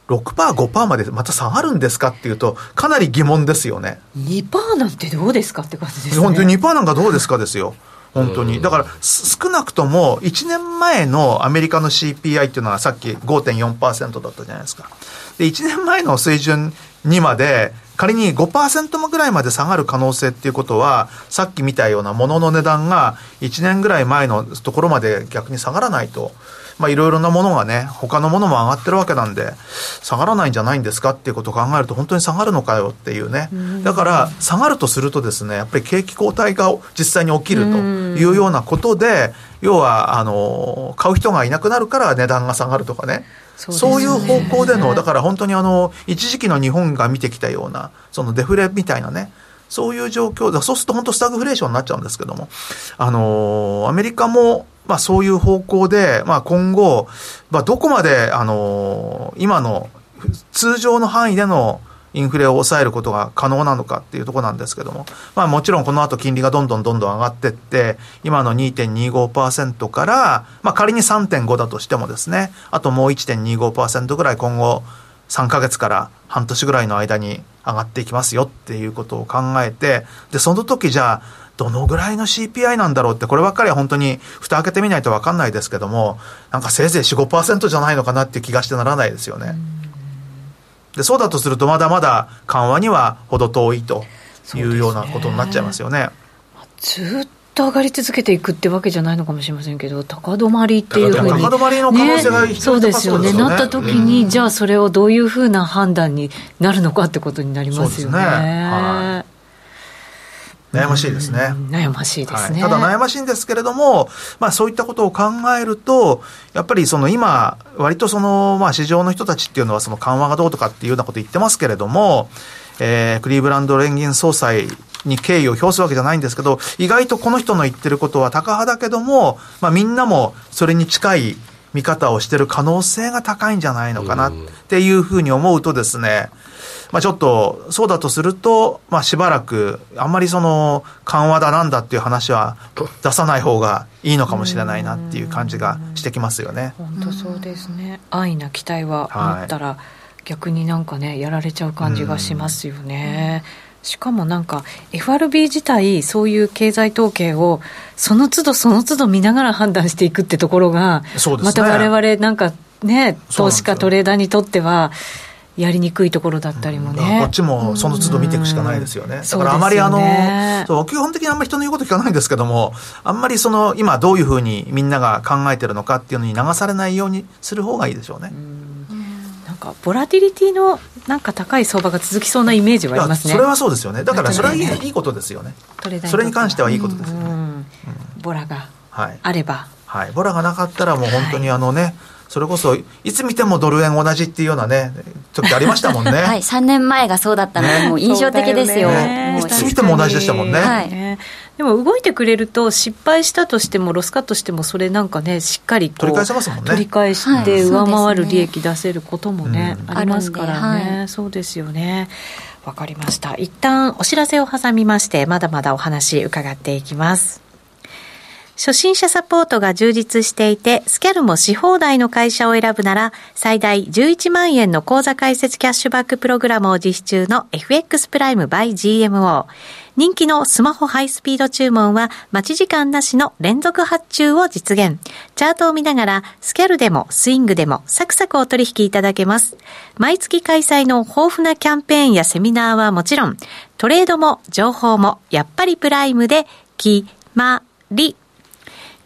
6%、5%までまた下がるんですかっていうと、かなり疑問ですよね。2%なんてどうですかって感じですね。本当に2%なんかどうですかですよ。本当に。だから、少なくとも1年前のアメリカの CPI っていうのはさっき5.4%だったじゃないですか。で、1年前の水準にまで仮に5%ぐらいまで下がる可能性っていうことは、さっき見たようなものの値段が1年ぐらい前のところまで逆に下がらないと、まあいろいろなものがね、他のものも上がってるわけなんで、下がらないんじゃないんですかっていうことを考えると、本当に下がるのかよっていうね。だから、下がるとするとですね、やっぱり景気後退が実際に起きるというようなことで、要は、あの、買う人がいなくなるから値段が下がるとかね。そういう方向での、だから本当にあの、一時期の日本が見てきたような、そのデフレみたいなね、そういう状況だ。そうすると本当スタグフレーションになっちゃうんですけども、あのアメリカも、まあそういう方向で、まあ今後、まあどこまで、あの今の通常の範囲でのインフレを抑えることが可能なのかっていうところなんですけども、まあもちろんこの後金利がどんどんどんどん上がっていって、今の2.25%から、まあ仮に3.5だとしてもですね、あともう1.25%ぐらい今後3ヶ月から半年ぐらいの間に上がっていきますよっていうことを考えて、で、その時じゃあ、どのぐらいの CPI なんだろうって、こればっかりは本当に蓋開けてみないと分かんないですけども、なんかせいぜい4、5%じゃないのかなっていう気がしてならないですよね。でそうだとするとまだまだ緩和には程遠いというようなことになっちゃいますよね。ねずっと上がり続けていくってわけじゃないのかもしれませんけど高止まりっていうふうに。高止まりの可能性が、ね、そうですよね。なった時に、うん、じゃあそれをどういうふうな判断になるのかってことになりますよね。ね。はい悩ましいですね。悩ましいですね、はい、ただ悩ましいんですけれども、まあそういったことを考えると、やっぱりその今、割とその、まあ市場の人たちっていうのはその緩和がどうとかっていうようなこと言ってますけれども、えー、クリーブランド連銀総裁に敬意を表すわけじゃないんですけど、意外とこの人の言ってることは高派だけども、まあみんなもそれに近い見方をしてる可能性が高いんじゃないのかなっていうふうに思うとですね、まあ、ちょっと、そうだとすると、まあ、しばらく、あんまりその、緩和だなんだっていう話は出さない方がいいのかもしれないなっていう感じがしてきますよね。本当そうですね。安易な期待はあったら、逆になんかね、やられちゃう感じがしますよね。しかもなんか FRB 自体そういう経済統計をその都度その都度見ながら判断していくってところが、また我々なんかね投資家トレーダーにとってはやりにくいところだったりもね、こっちもその都度見ていくしかないですよね、だからあまりあの、そう基本的にあんまり人の言うこと聞かないんですけども、あんまりその今、どういうふうにみんなが考えてるのかっていうのに流されないようにする方がいいでしょうね。なんかボラティリティのなんか高い相場が続きそうなイメージはありますね。それはそうですよね。だからそれはいい,、いいことですよね。それに関してはいいことですよね。ボラがあれば、はい、ボラがなかったらもう本当にあのね、はいそれこそ、いつ見てもドル円同じっていうようなね、時ありましたもんね。はい、3年前がそうだったので、もう印象的ですよ。ね、いつ見ても同じでしたもんね。はい、でも動いてくれると、失敗したとしても、ロスカットしても、それなんかね、しっかり取り返せますもんね。取り返して、上回る利益出せることもね、ありますからね。そうですよね。わかりました。一旦お知らせを挟みまして、まだまだお話伺っていきます。初心者サポートが充実していて、スキャルもし放題の会社を選ぶなら、最大11万円の口座開設キャッシュバックプログラムを実施中の FX プライム by GMO。人気のスマホハイスピード注文は待ち時間なしの連続発注を実現。チャートを見ながらスキャルでもスイングでもサクサクお取引いただけます。毎月開催の豊富なキャンペーンやセミナーはもちろん、トレードも情報もやっぱりプライムで決まり。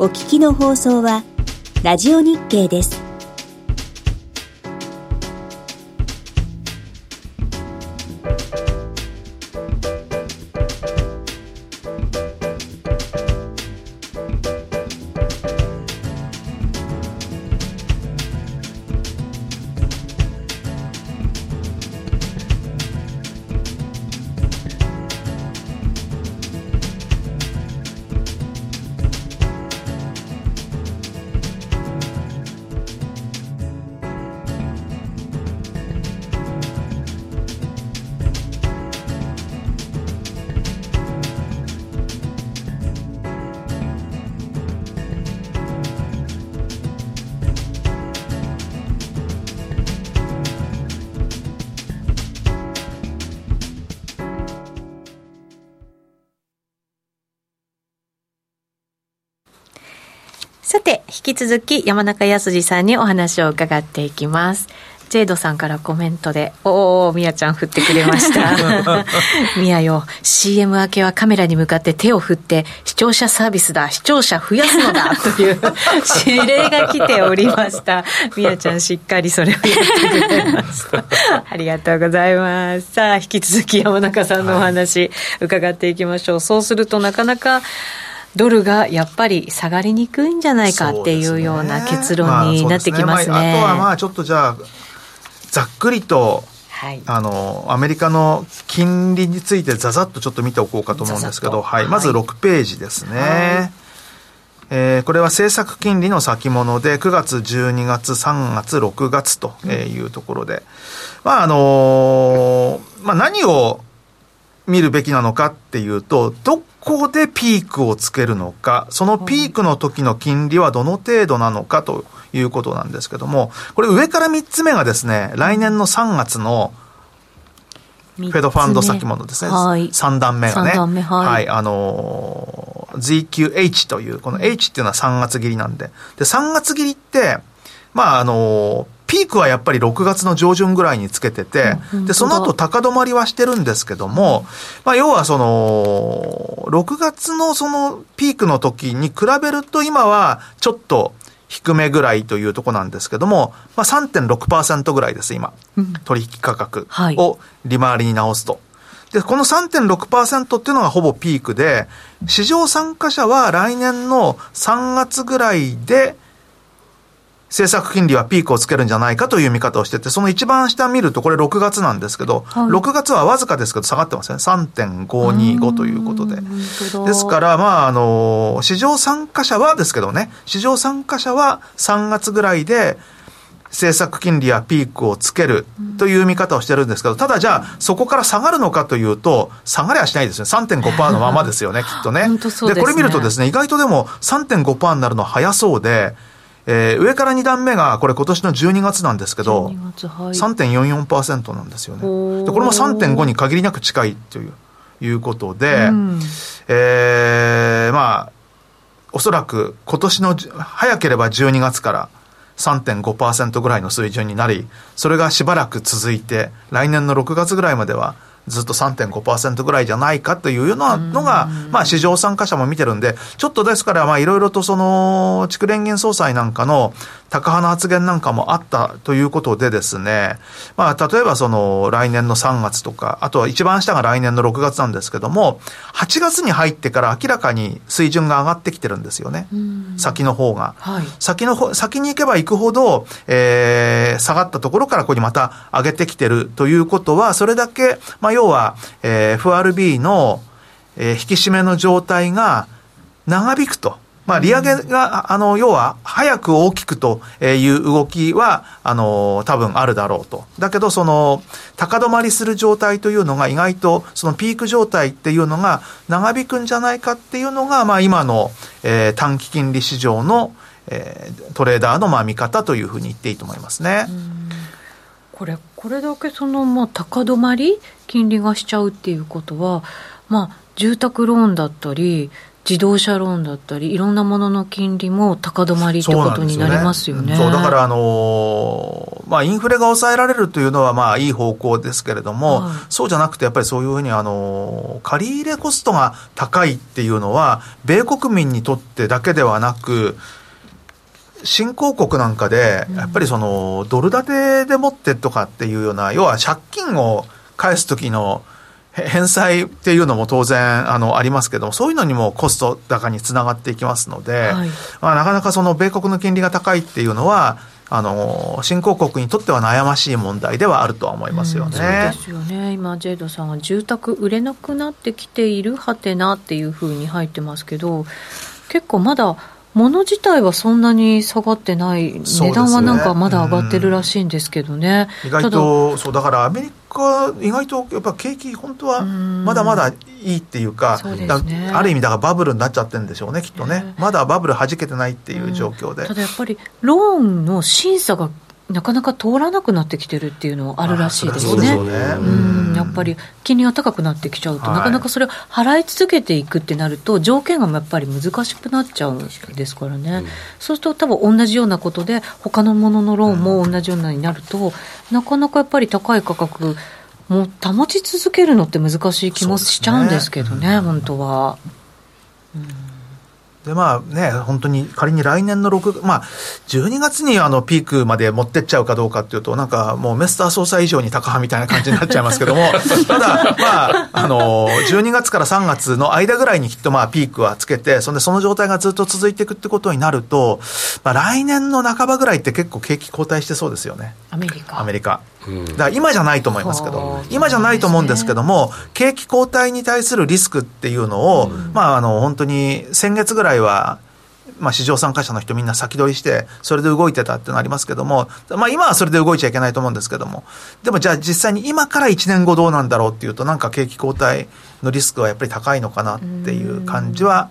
お聞きの放送は、ラジオ日経です。続き山中康さんにお話を伺っていきます。ジェイドさんからコメントで、おお、みやちゃん振ってくれました。みやよ、CM 明けはカメラに向かって手を振って、視聴者サービスだ、視聴者増やすのだ、という指令が来ておりました。みやちゃんしっかりそれをやってくれました。ありがとうございます。さあ、引き続き山中さんのお話、伺っていきましょう。そうするとなかなか、ドルがやっぱり下がりにくいんじゃないかっていうような結論になってきますね。まあ、ねまあ、あとはまあちょっとじゃあざっくりとはい、あのアメリカの金利についてざざっとちょっと見ておこうかと思うんですけど、はい、まず6ページですね。はい。えー、これは政策金利の先物で、9月、12月、3月、6月というところで、まあ、あのー、まあ、何を見るべきなのかっていうと、どこでピークをつけるのか、そのピークの時の金利はどの程度なのかということなんですけども、これ上から3つ目がですね、来年の3月のフェドファンド先物ですね。はい、3段目がね。はい。はい、あのー、ZQH という、この H っていうのは3月切りなんで。で、3月切りって、まあ、あのー、ピークはやっぱり6月の上旬ぐらいにつけてて、で、その後高止まりはしてるんですけども、まあ、要はその、6月のそのピークの時に比べると今はちょっと低めぐらいというとこなんですけども、まあ3.6%ぐらいです、今。取引価格を利回りに直すと。で、この3.6%っていうのがほぼピークで、市場参加者は来年の3月ぐらいで、政策金利はピークをつけるんじゃないかという見方をしてて、その一番下見ると、これ6月なんですけど、はい、6月はわずかですけど下がってますね。3.525ということで。ですから、まあ、あの、市場参加者はですけどね、市場参加者は3月ぐらいで、政策金利はピークをつけるという見方をしてるんですけど、ただじゃあ、そこから下がるのかというと、下がりはしないですね。3.5%のままですよね、きっとね。で、ね、これ見るとですね、意外とでも3.5%になるの早そうで、えー、上から2段目が、これ今年の12月なんですけど、はい、3.44%なんですよね。でこれも3.5に限りなく近いといういうことで、うん、えー、まあ、おそらく今年の、早ければ12月から3.5%ぐらいの水準になり、それがしばらく続いて、来年の6月ぐらいまではずっと3.5%ぐらいじゃないかというようなのが、まあ市場参加者も見てるんで、ちょっとですから、まあいろいろとその、地区連銀総裁なんかの高派な発言なんかもあったということでですね、まあ例えばその来年の3月とか、あとは一番下が来年の6月なんですけども、8月に入ってから明らかに水準が上がってきてるんですよね。先の方が。はい、先の方、先に行けば行くほど、えー、下がったところからここにまた上げてきてるということは、それだけ、まあ要は、えー、FRB の、えー、引き締めの状態が長引くと。まあ、利上げが、あの、要は、早く大きくという動きは、あの、多分あるだろうと。だけど、その、高止まりする状態というのが意外と、そのピーク状態っていうのが長引くんじゃないかっていうのが、まあ、今の、えー、短期金利市場の、えー、トレーダーのまあ見方というふうに言っていいと思いますね。これ、これだけその、まあ、高止まり、金利がしちゃうっていうことは、まあ、住宅ローンだったり、自動車ローンだったり、いろんなものの金利も高止まりってことになりますよね。そう、ね、だから、あのー、まあ、インフレが抑えられるというのは、まあ、いい方向ですけれども、はい、そうじゃなくて、やっぱりそういうふうに、あのー、借り入れコストが高いっていうのは、米国民にとってだけではなく、新興国なんかで、やっぱりその、ドル建てでもってとかっていうような、要は借金を返す時の、返済っていうのも当然あのありますけども、そういうのにもコスト高につながっていきますので、はい、まあ、なかなかその米国の金利が高いっていうのは、あの新興国にとっては悩ましい問題ではあるとは思いますよね。うん、そうですよね。今ジェイドさんは住宅売れなくなってきているはてなっていうふうに入ってますけど、結構まだ物自体はそんなに下がってない、値段はなんかまだ上がってるらしいんですけどね。意外と、そう、だからアメリカ、意外とやっぱ景気、本当はまだまだいいっていうか、うね、ある意味、だからバブルになっちゃってるんでしょうね、きっとね。まだバブルはじけてないっていう状況で。ただやっぱり、ローンの審査がなかなか通らなくなってきてるっていうのはあるらしいですね。うん。やっぱり金利が高くなってきちゃうと、はい、なかなかそれを払い続けていくってなると、条件がやっぱり難しくなっちゃうんですからね、うん、そうすると多分同じようなことで、他のもののローンも同じようなになると、うん、なかなかやっぱり高い価格、もう保ち続けるのって難しい気もしちゃうんですけどね、ね。本当は。うんで、まあね、本当に仮に来年の6、まあ、12月にあのピークまで持ってっちゃうかどうかっていうと、なんかもうメスター総裁以上に高派みたいな感じになっちゃいますけども、ただ、まあ、あの、12月から3月の間ぐらいにきっとまあピークはつけて、そんでその状態がずっと続いていくってことになると、まあ来年の半ばぐらいって結構景気後退してそうですよね。アメリカ。アメリカ。だから今じゃないと思いますけど、今じゃないと思うんですけども、景気後退に対するリスクっていうのを、まあ、あの、本当に先月ぐらいは、まあ、市場参加者の人みんな先取りして、それで動いてたっていうのありますけども、まあ、今はそれで動いちゃいけないと思うんですけども、でもじゃあ実際に今から1年後どうなんだろうっていうと、なんか景気後退のリスクはやっぱり高いのかなっていう感じは、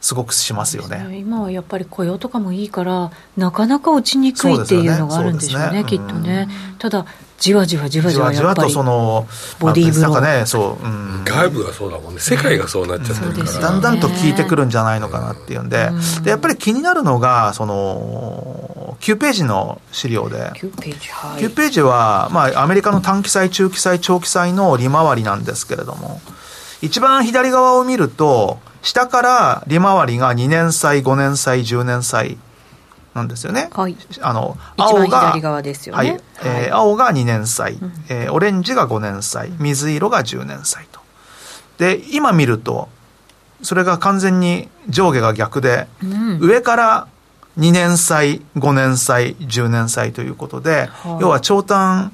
すごくしますよね、ね、今はやっぱり雇用とかもいいからなかなか落ちにくいっていうのがあるんでしょうね、ね、きっとね、ただじわじわじわじわじわとそのボディーブロー、まあ、ねそう、うん、外部がそうだもんね。世界がそうなっちゃってるから、うん、だんだんと効いてくるんじゃないのかなっていうんで。うん、でやっぱり気になるのがその9ページの資料で。9ページ,、はい、9ページは、まあ、アメリカの短期債中期債長期債の利回りなんですけれども。一番左側を見ると下から利回りが2年債5年債10年債なんですよね。はい。あの、青が。えー、青が2年債、うん、えー、オレンジが5年債、水色が10年債と。で、今見ると、それが完全に上下が逆で、うん、上から2年債、5年債、10年債ということで、はい、要は長短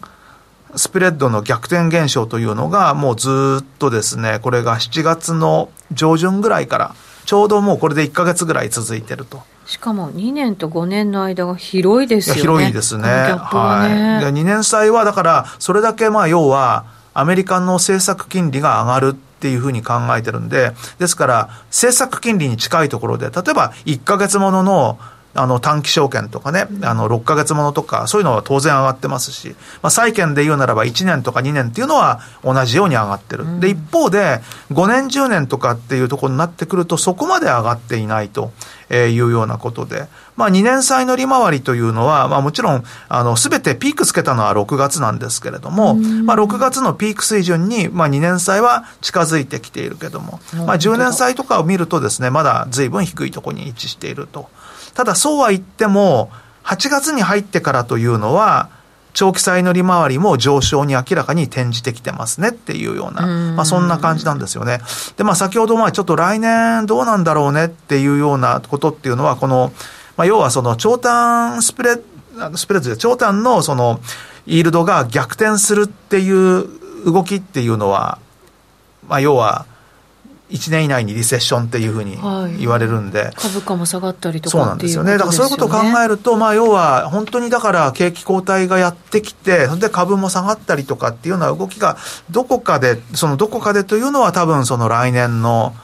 スプレッドの逆転現象というのが、もうずっとですね、これが7月の上旬ぐらいから、ちょうどもうこれで1か月ぐらい続いてると。しかも2年と5年の間が広いですよね。広いですね。ねはい。2年債はだから、それだけまあ要は、アメリカの政策金利が上がるっていうふうに考えてるんで、ですから、政策金利に近いところで、例えば1か月もののあの短期証券とかね、あの6か月ものとか、そういうのは当然上がってますし、まあ、債券で言うならば1年とか2年っていうのは同じように上がってる。で、一方で、5年、10年とかっていうところになってくると、そこまで上がっていないというようなことで、まあ、2年債の利回りというのは、まあ、もちろん、あの、すべてピークつけたのは6月なんですけれども、まあ、6月のピーク水準に、まあ、2年債は近づいてきているけども、まあ、10年債とかを見るとですね、まだ随分低いところに位置していると。ただそうは言っても、8月に入ってからというのは、長期債の利回りも上昇に明らかに転じてきてますねっていうような、まあそんな感じなんですよね。で、まあ先ほどまあちょっと来年どうなんだろうねっていうようなことっていうのは、この、まあ要はその長短スプレッスプレッドで長短のそのイールドが逆転するっていう動きっていうのは、まあ要は、1年以内にリセッションっていうふうに言われるんで、はい、株価も下がったりとかそうなんですよね、だからそういうことを考えると、まあ、要は本当にだから景気後退がやってきて、それで株も下がったりとかっていうような動きが、どこかで、そのどこかでというのは、多分その来年の、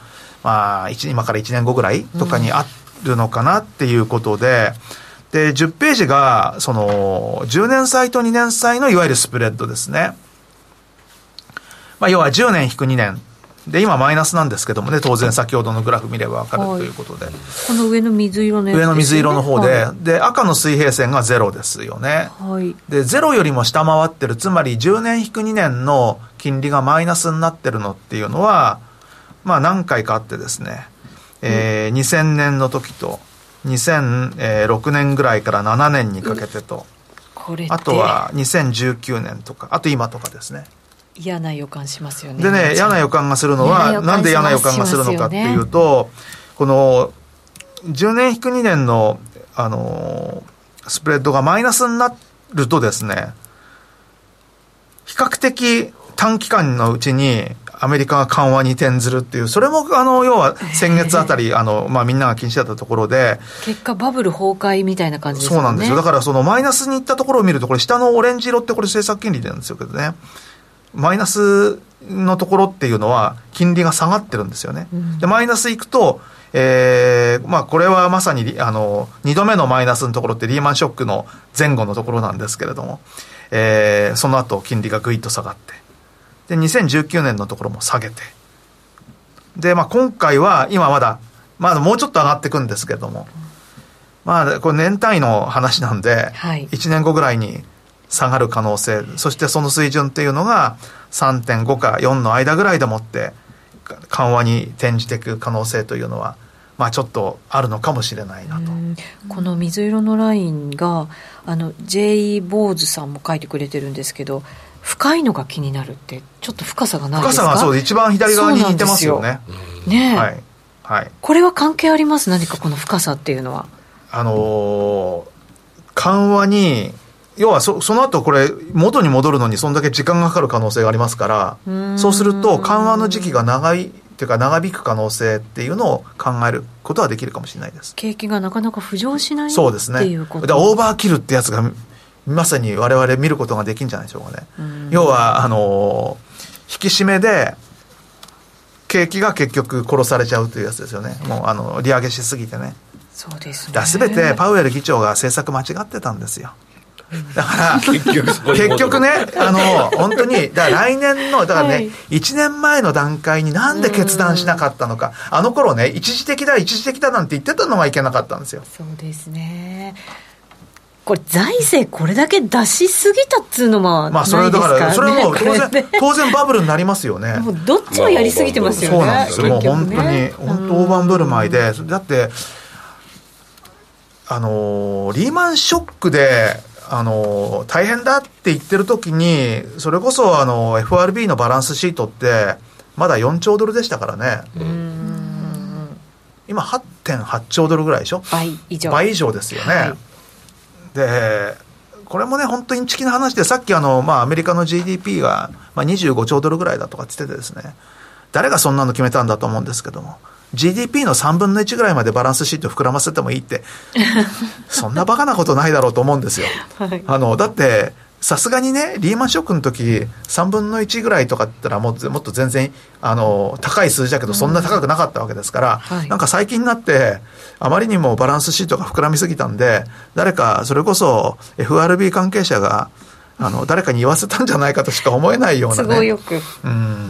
まあ、今から1年後ぐらいとかにあるのかなっていうことで、うん、で、10ページが、その、10年債と2年債のいわゆるスプレッドですね。まあ、要は10年引く2年で、今マイナスなんですけどもね、当然先ほどのグラフ見ればわかるということで、はい、この上の水色の、ね、上の水色の方で、はい、で、赤の水平線がゼロですよね。はい。で、ゼロよりも下回ってる、つまり10年引く2年の金利がマイナスになってるのっていうのは、まあ何回かあってですね、えー、2000年の時と、2006年ぐらいから7年にかけてと、あとは2019年とか、あと今とかですね。嫌な予感しますよね。でね、嫌な予感がするのは、なんで嫌な予感がするのかっていうと、この、10年引く2年の、あの、スプレッドがマイナスになるとですね、比較的短期間のうちにアメリカが緩和に転ずるっていう、それも、あの、要は先月あたり、あの、まあ、みんなが気にしてたところで。結果、バブル崩壊みたいな感じですね。そうなんですよ。だから、そのマイナスにいったところを見ると、これ下のオレンジ色ってこれ政策金利なんですよけどね。マイナスのところっていうのは、金利が下がってるんですよね。うん、で、マイナスいくと、えー、まあ、これはまさに、あの、二度目のマイナスのところってリーマンショックの前後のところなんですけれども、えー、その後、金利がぐいっと下がって、で、2019年のところも下げて、で、まあ、今回は、今まだ、まだもうちょっと上がっていくんですけれども、まあ、これ年単位の話なんで、はい、1年後ぐらいに下がる可能性、そしてその水準っていうのが3.5か4の間ぐらいでもって緩和に転じていく可能性というのは、まあ、ちょっとあるのかもしれないなと。この水色のラインがあの J. ボーズさんも書いてくれてるんですけど深いのが気になるってちょっと深さがないですか？深さがそう一番左側に似てますよね。ねはい、はい、これは関係あります？何かこの深さっていうのは。あのー、緩和に要はそその後これ、元に戻るのにそんだけ時間がかかる可能性がありますから、そうすると緩和の時期が長い、っていうか長引く可能性っていうのを考えることはできるかもしれないです。景気がなかなか浮上しないそうですね。オーバーキルってやつが、まさに我々見ることができるんじゃないでしょうかね。要は、あの引き締めで、景気が結局殺されちゃうというやつですよね。もう、あの、利上げしすぎてね。そうですね。すべてパウエル議長が政策間違ってたんですよ。だから、結局結局ね、あの、本当に、だから来年の、だからね、はい、1年前の段階になんで決断しなかったのか、あの頃ね、一時的だ、一時的だなんて言ってたのがいけなかったんですよ。そうですね。これ財政これだけ出しすぎたっつうのもまあそれだからそれはもう当然当然バブルになりますよね。もうどっちもやりすぎてますよね、そうなんですよ、もう本当に本当大盤振る舞いでだってあのリーマンショックであの大変だって言ってる時にそれこそあの FRB のバランスシートってまだ4兆ドルでしたからね。今8.8兆ドルぐらいでしょ？倍以上。倍以上ですよね、はい。で、これもね、本当にチキな話で、さっきあの、まあ、アメリカの GDP が、まあ、25兆ドルぐらいだとかって言っててですね、誰がそんなの決めたんだと思うんですけども、GDP の3分の1ぐらいまでバランスシート膨らませてもいいって、そんなバカなことないだろうと思うんですよ。はい、あの、だって、さすがにね、リーマンショックの時、3分の1ぐらいとかって言ったらもっと、もっと全然、あの、高い数字だけど、そんな高くなかったわけですから、うんはい、なんか最近になって、あまりにもバランスシートが膨らみすぎたんで、誰か、それこそ FRB 関係者が、あの、誰かに言わせたんじゃないかとしか思えないようなね。うん。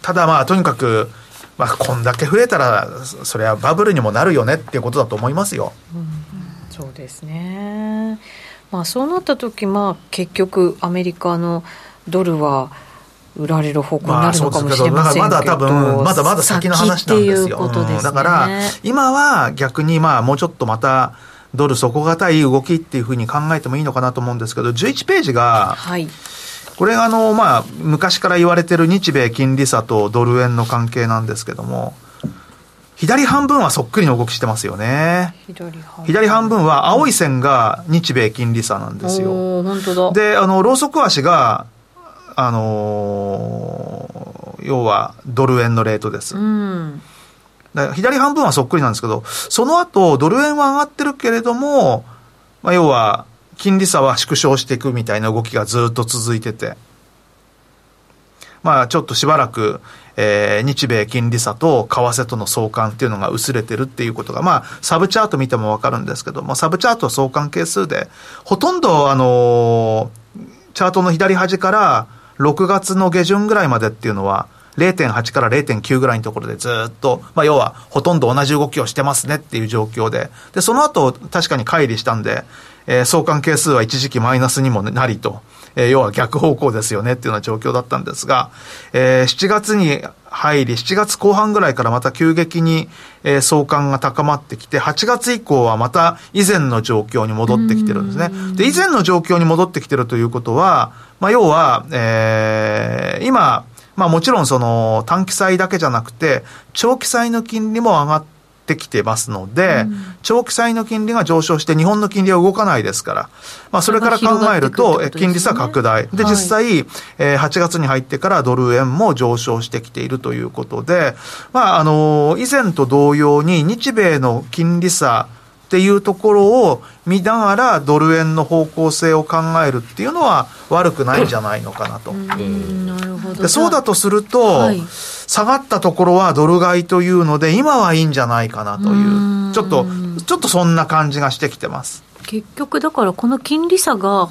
ただまあ、とにかく、まあ、こんだけ増えたら、それはバブルにもなるよねっていうことだと思いますよ。うん、そうですね。まあ、そうなった時、まあ、結局アメリカのドルは売られる方向になるのかもしれませんけど、まだ多分まだまだ先の話なんですよ、すね。だから今は逆にまあもうちょっとまたドル底堅い動きっていうふうに考えてもいいのかなと思うんですけど11ページが、はい、これあのまあ昔から言われてる日米金利差とドル円の関係なんですけども左半分はそっくりの動きしてますよね。左半分は青い線が日米金利差なんですよ。で、あの、ローソク足が、あのー、要はドル円のレートです。うん、左半分はそっくりなんですけど、その後、ドル円は上がってるけれども、まあ、要は、金利差は縮小していくみたいな動きがずっと続いてて、まあ、ちょっとしばらく、えー、日米金利差と為替との相関っていうのが薄れてるっていうことが、まあ、サブチャート見てもわかるんですけども、サブチャートは相関係数で、ほとんど、あのー、チャートの左端から6月の下旬ぐらいまでっていうのは、0.8から0.9ぐらいのところでずっと、まあ、要はほとんど同じ動きをしてますねっていう状況で、で、その後確かに乖離したんで、えー、相関係数は一時期マイナスにもなりと、えー、要は逆方向ですよねっていうような状況だったんですが、えー、7月に入り、7月後半ぐらいからまた急激に、えー、相関が高まってきて、8月以降はまた以前の状況に戻ってきてるんですね。で、以前の状況に戻ってきてるということは、まあ、要は、えー、今、まあもちろんその短期債だけじゃなくて、長期債の金利も上がってってきてますので、うん、長期債の金利が上昇して日本の金利は動かないですから、まあ、それから考えると、ね、金利差拡大。で、実際、えー、8月に入ってからドル円も上昇してきているということで、まあ、あの、以前と同様に日米の金利差っていうところを見ながらドル円の方向性を考えるっていうのは悪くないんじゃないのかなと。なるほど。でそうだとすると、はい、下がったところはドル買いというので今はいいんじゃないかなというちょっとちょっとそんな感じがしてきてます。結局だからこの金利差が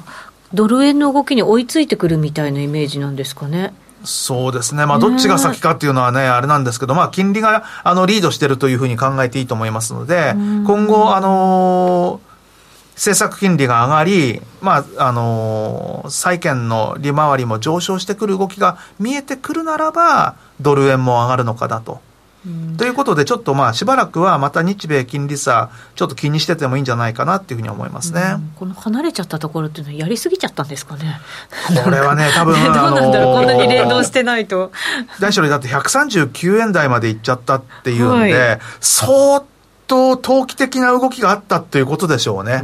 ドル円の動きに追いついてくるみたいなイメージなんですかね。そうですね。まあ、どっちが先かっていうのはね、あれなんですけど、まあ、金利が、あの、リードしてるというふうに考えていいと思いますので、今後、あのー、政策金利が上がり、まあ、あのー、債券の利回りも上昇してくる動きが見えてくるならば、ドル円も上がるのかなと。ということで、ちょっとまあしばらくはまた日米金利差、ちょっと気にしててもいいんじゃないかなっていうふうに思いますね、この離れちゃったところっていうのは、やりすぎちゃったんですかね。これはね、多分どうなんだろう、こんなに連動してないと。大将だって139円台までいっちゃったっていうんで、はい、相当投機的な動きがあったっていうことでしょうね。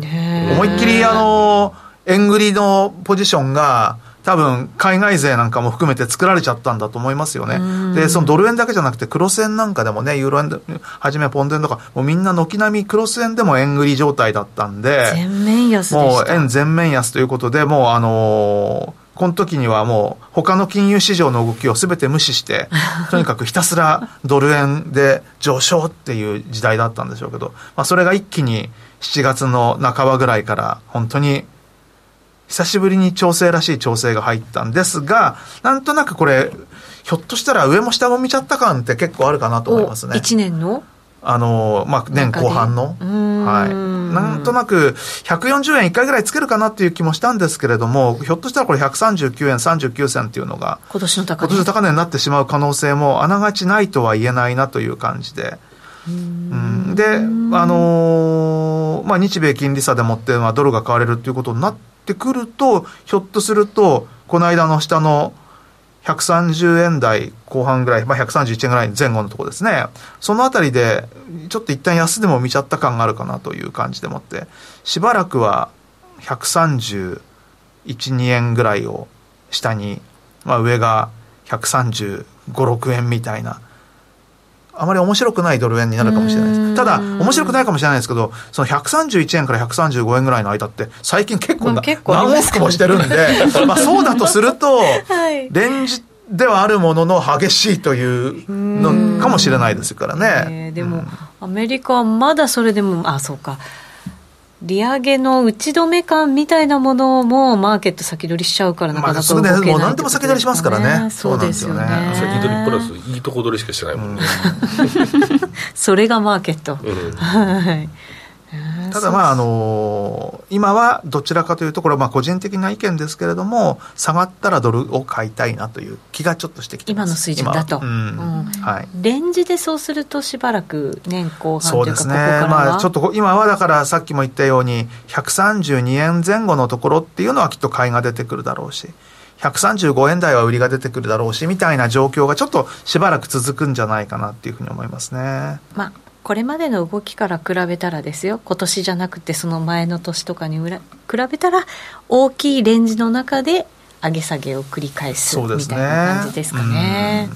思いっきり、あの、円売りのポジションが、多分、海外勢なんかも含めて作られちゃったんだと思いますよね。で、そのドル円だけじゃなくて、クロス円なんかでもね、ユーロ円はじめポンド円とか、もうみんな軒並みクロス円でも円売り状態だったんで、全面安もう円全面安ということで、もうあのーこの時にはもう他の金融市場の動きを全て無視して、とにかくひたすらドル円で上昇っていう時代だったんでしょうけど、まあそれが一気に7月の半ばぐらいから本当に久しぶりに調整らしい調整が入ったんですが、なんとなくこれ、ひょっとしたら上も下も見ちゃった感って結構あるかなと思いますね。1年のあの、まあ、年後半の。はい。なんとなく、140円1回ぐらいつけるかなっていう気もしたんですけれども、ひょっとしたらこれ139円39銭っていうのが、今年の高値。今年の高値になってしまう可能性も、あながちないとは言えないなという感じで。うん、で、あのー、まあ、日米金利差でもって、まあ、ドルが買われるっていうことになってくると、ひょっとすると、この間の下の130円台後半ぐらい、まあ、131円ぐらい前後のところですね。そのあたりで、ちょっと一旦安でも見ちゃった感があるかなという感じでもって、しばらくは131、2円ぐらいを下に、まあ、上が135、6円みたいな、あまり面白くないドル円になるかもしれないです。ただ、面白くないかもしれないですけど、その131円から135円ぐらいの間って、最近結構な、結構何往復もしてるんで、まあそうだとすると、レンジではあるものの激しいというのかもしれないですからね。でも、アメリカはまだそれでも、あ、そうか。利上げの打ち止め感みたいなものもマーケット先取りしちゃうからなかなか動けない、ね、もう何でも先取りしますからね。そうですよね。先取りプラスいいとこ取りしかしてないもんね、それがマーケット、うん、はいただまああの今はどちらかというとこれはまあ個人的な意見ですけれども下がったらドルを買いたいなという気がちょっとしてきて今の水準だと、うん。はい、レンジでそうするとしばらく年後半そうですね。まあちょっと今はだからさっきも言ったように132円前後のところっていうのはきっと買いが出てくるだろうし135円台は売りが出てくるだろうしみたいな状況がちょっとしばらく続くんじゃないかなっていうふうに思いますね。まあこれまでの動きから比べたらですよ。今年じゃなくてその前の年とかに比べたら大きいレンジの中で上げ下げを繰り返すみたいな感じですかね。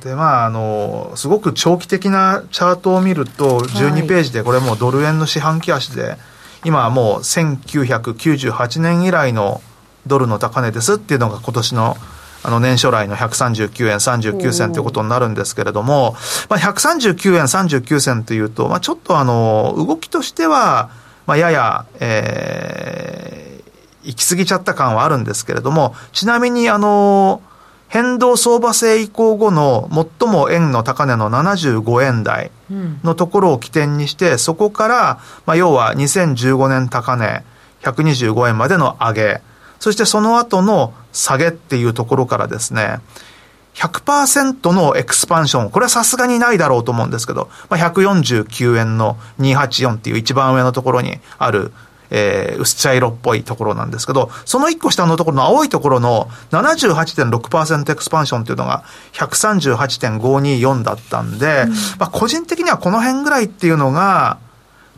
でまあ、あのすごく長期的なチャートを見ると12ページでこれもうドル円の四半期足で今はもう1998年以来のドルの高値ですっていうのが今年のあの年初来の139円39銭ということになるんですけれども、まあ、139円39銭というと、まあ、ちょっとあの、動きとしては、まあ、やや、えー、行き過ぎちゃった感はあるんですけれども、ちなみにあの、変動相場制移行後の最も円の高値の75円台のところを起点にして、そこから、まあ、要は2015年高値125円までの上げ、そしてその後の下げっていうところからですね、100%のエクスパンション、これはさすがにないだろうと思うんですけど、まあ、149円の284っていう一番上のところにある、えー、薄茶色っぽいところなんですけど、その一個下のところの青いところの78.6%エクスパンションっていうのが138.524だったんで、うん、まあ個人的にはこの辺ぐらいっていうのが、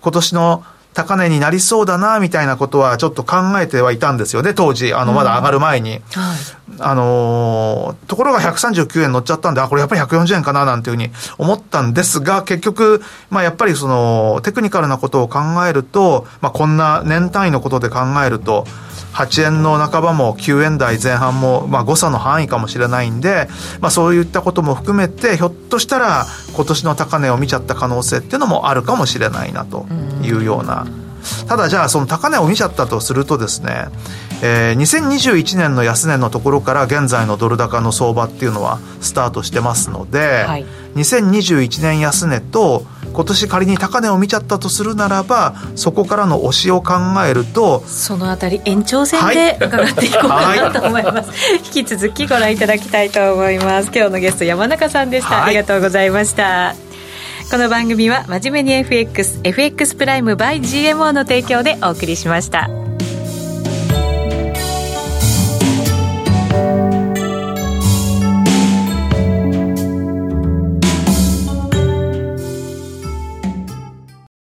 今年の高値になりそうだな、みたいなことはちょっと考えてはいたんですよね、当時。あの、まだ上がる前に。うんはい、あのー、ところが139円乗っちゃったんで、あ、これやっぱり140円かな、なんていうふうに思ったんですが、結局、まあやっぱりその、テクニカルなことを考えると、まあこんな年単位のことで考えると、8円の半ばも9円台前半も、まあ、誤差の範囲かもしれないんで、まあ、そういったことも含めてひょっとしたら今年の高値を見ちゃった可能性っていうのもあるかもしれないなというような。ただじゃあその高値を見ちゃったとするとですね、えー、2021年の安値のところから現在のドル高の相場っていうのはスタートしてますので、はい、2021年安値と今年仮に高値を見ちゃったとするならばそこからの押しを考えるとそのあたり延長戦で伺っていこうかなと思います、はい、引き続きご覧いただきたいと思います。今日のゲスト山中さんでした、はい、ありがとうございましたこの番組は真面目に FXFX プライム by GMO の提供でお送りしました。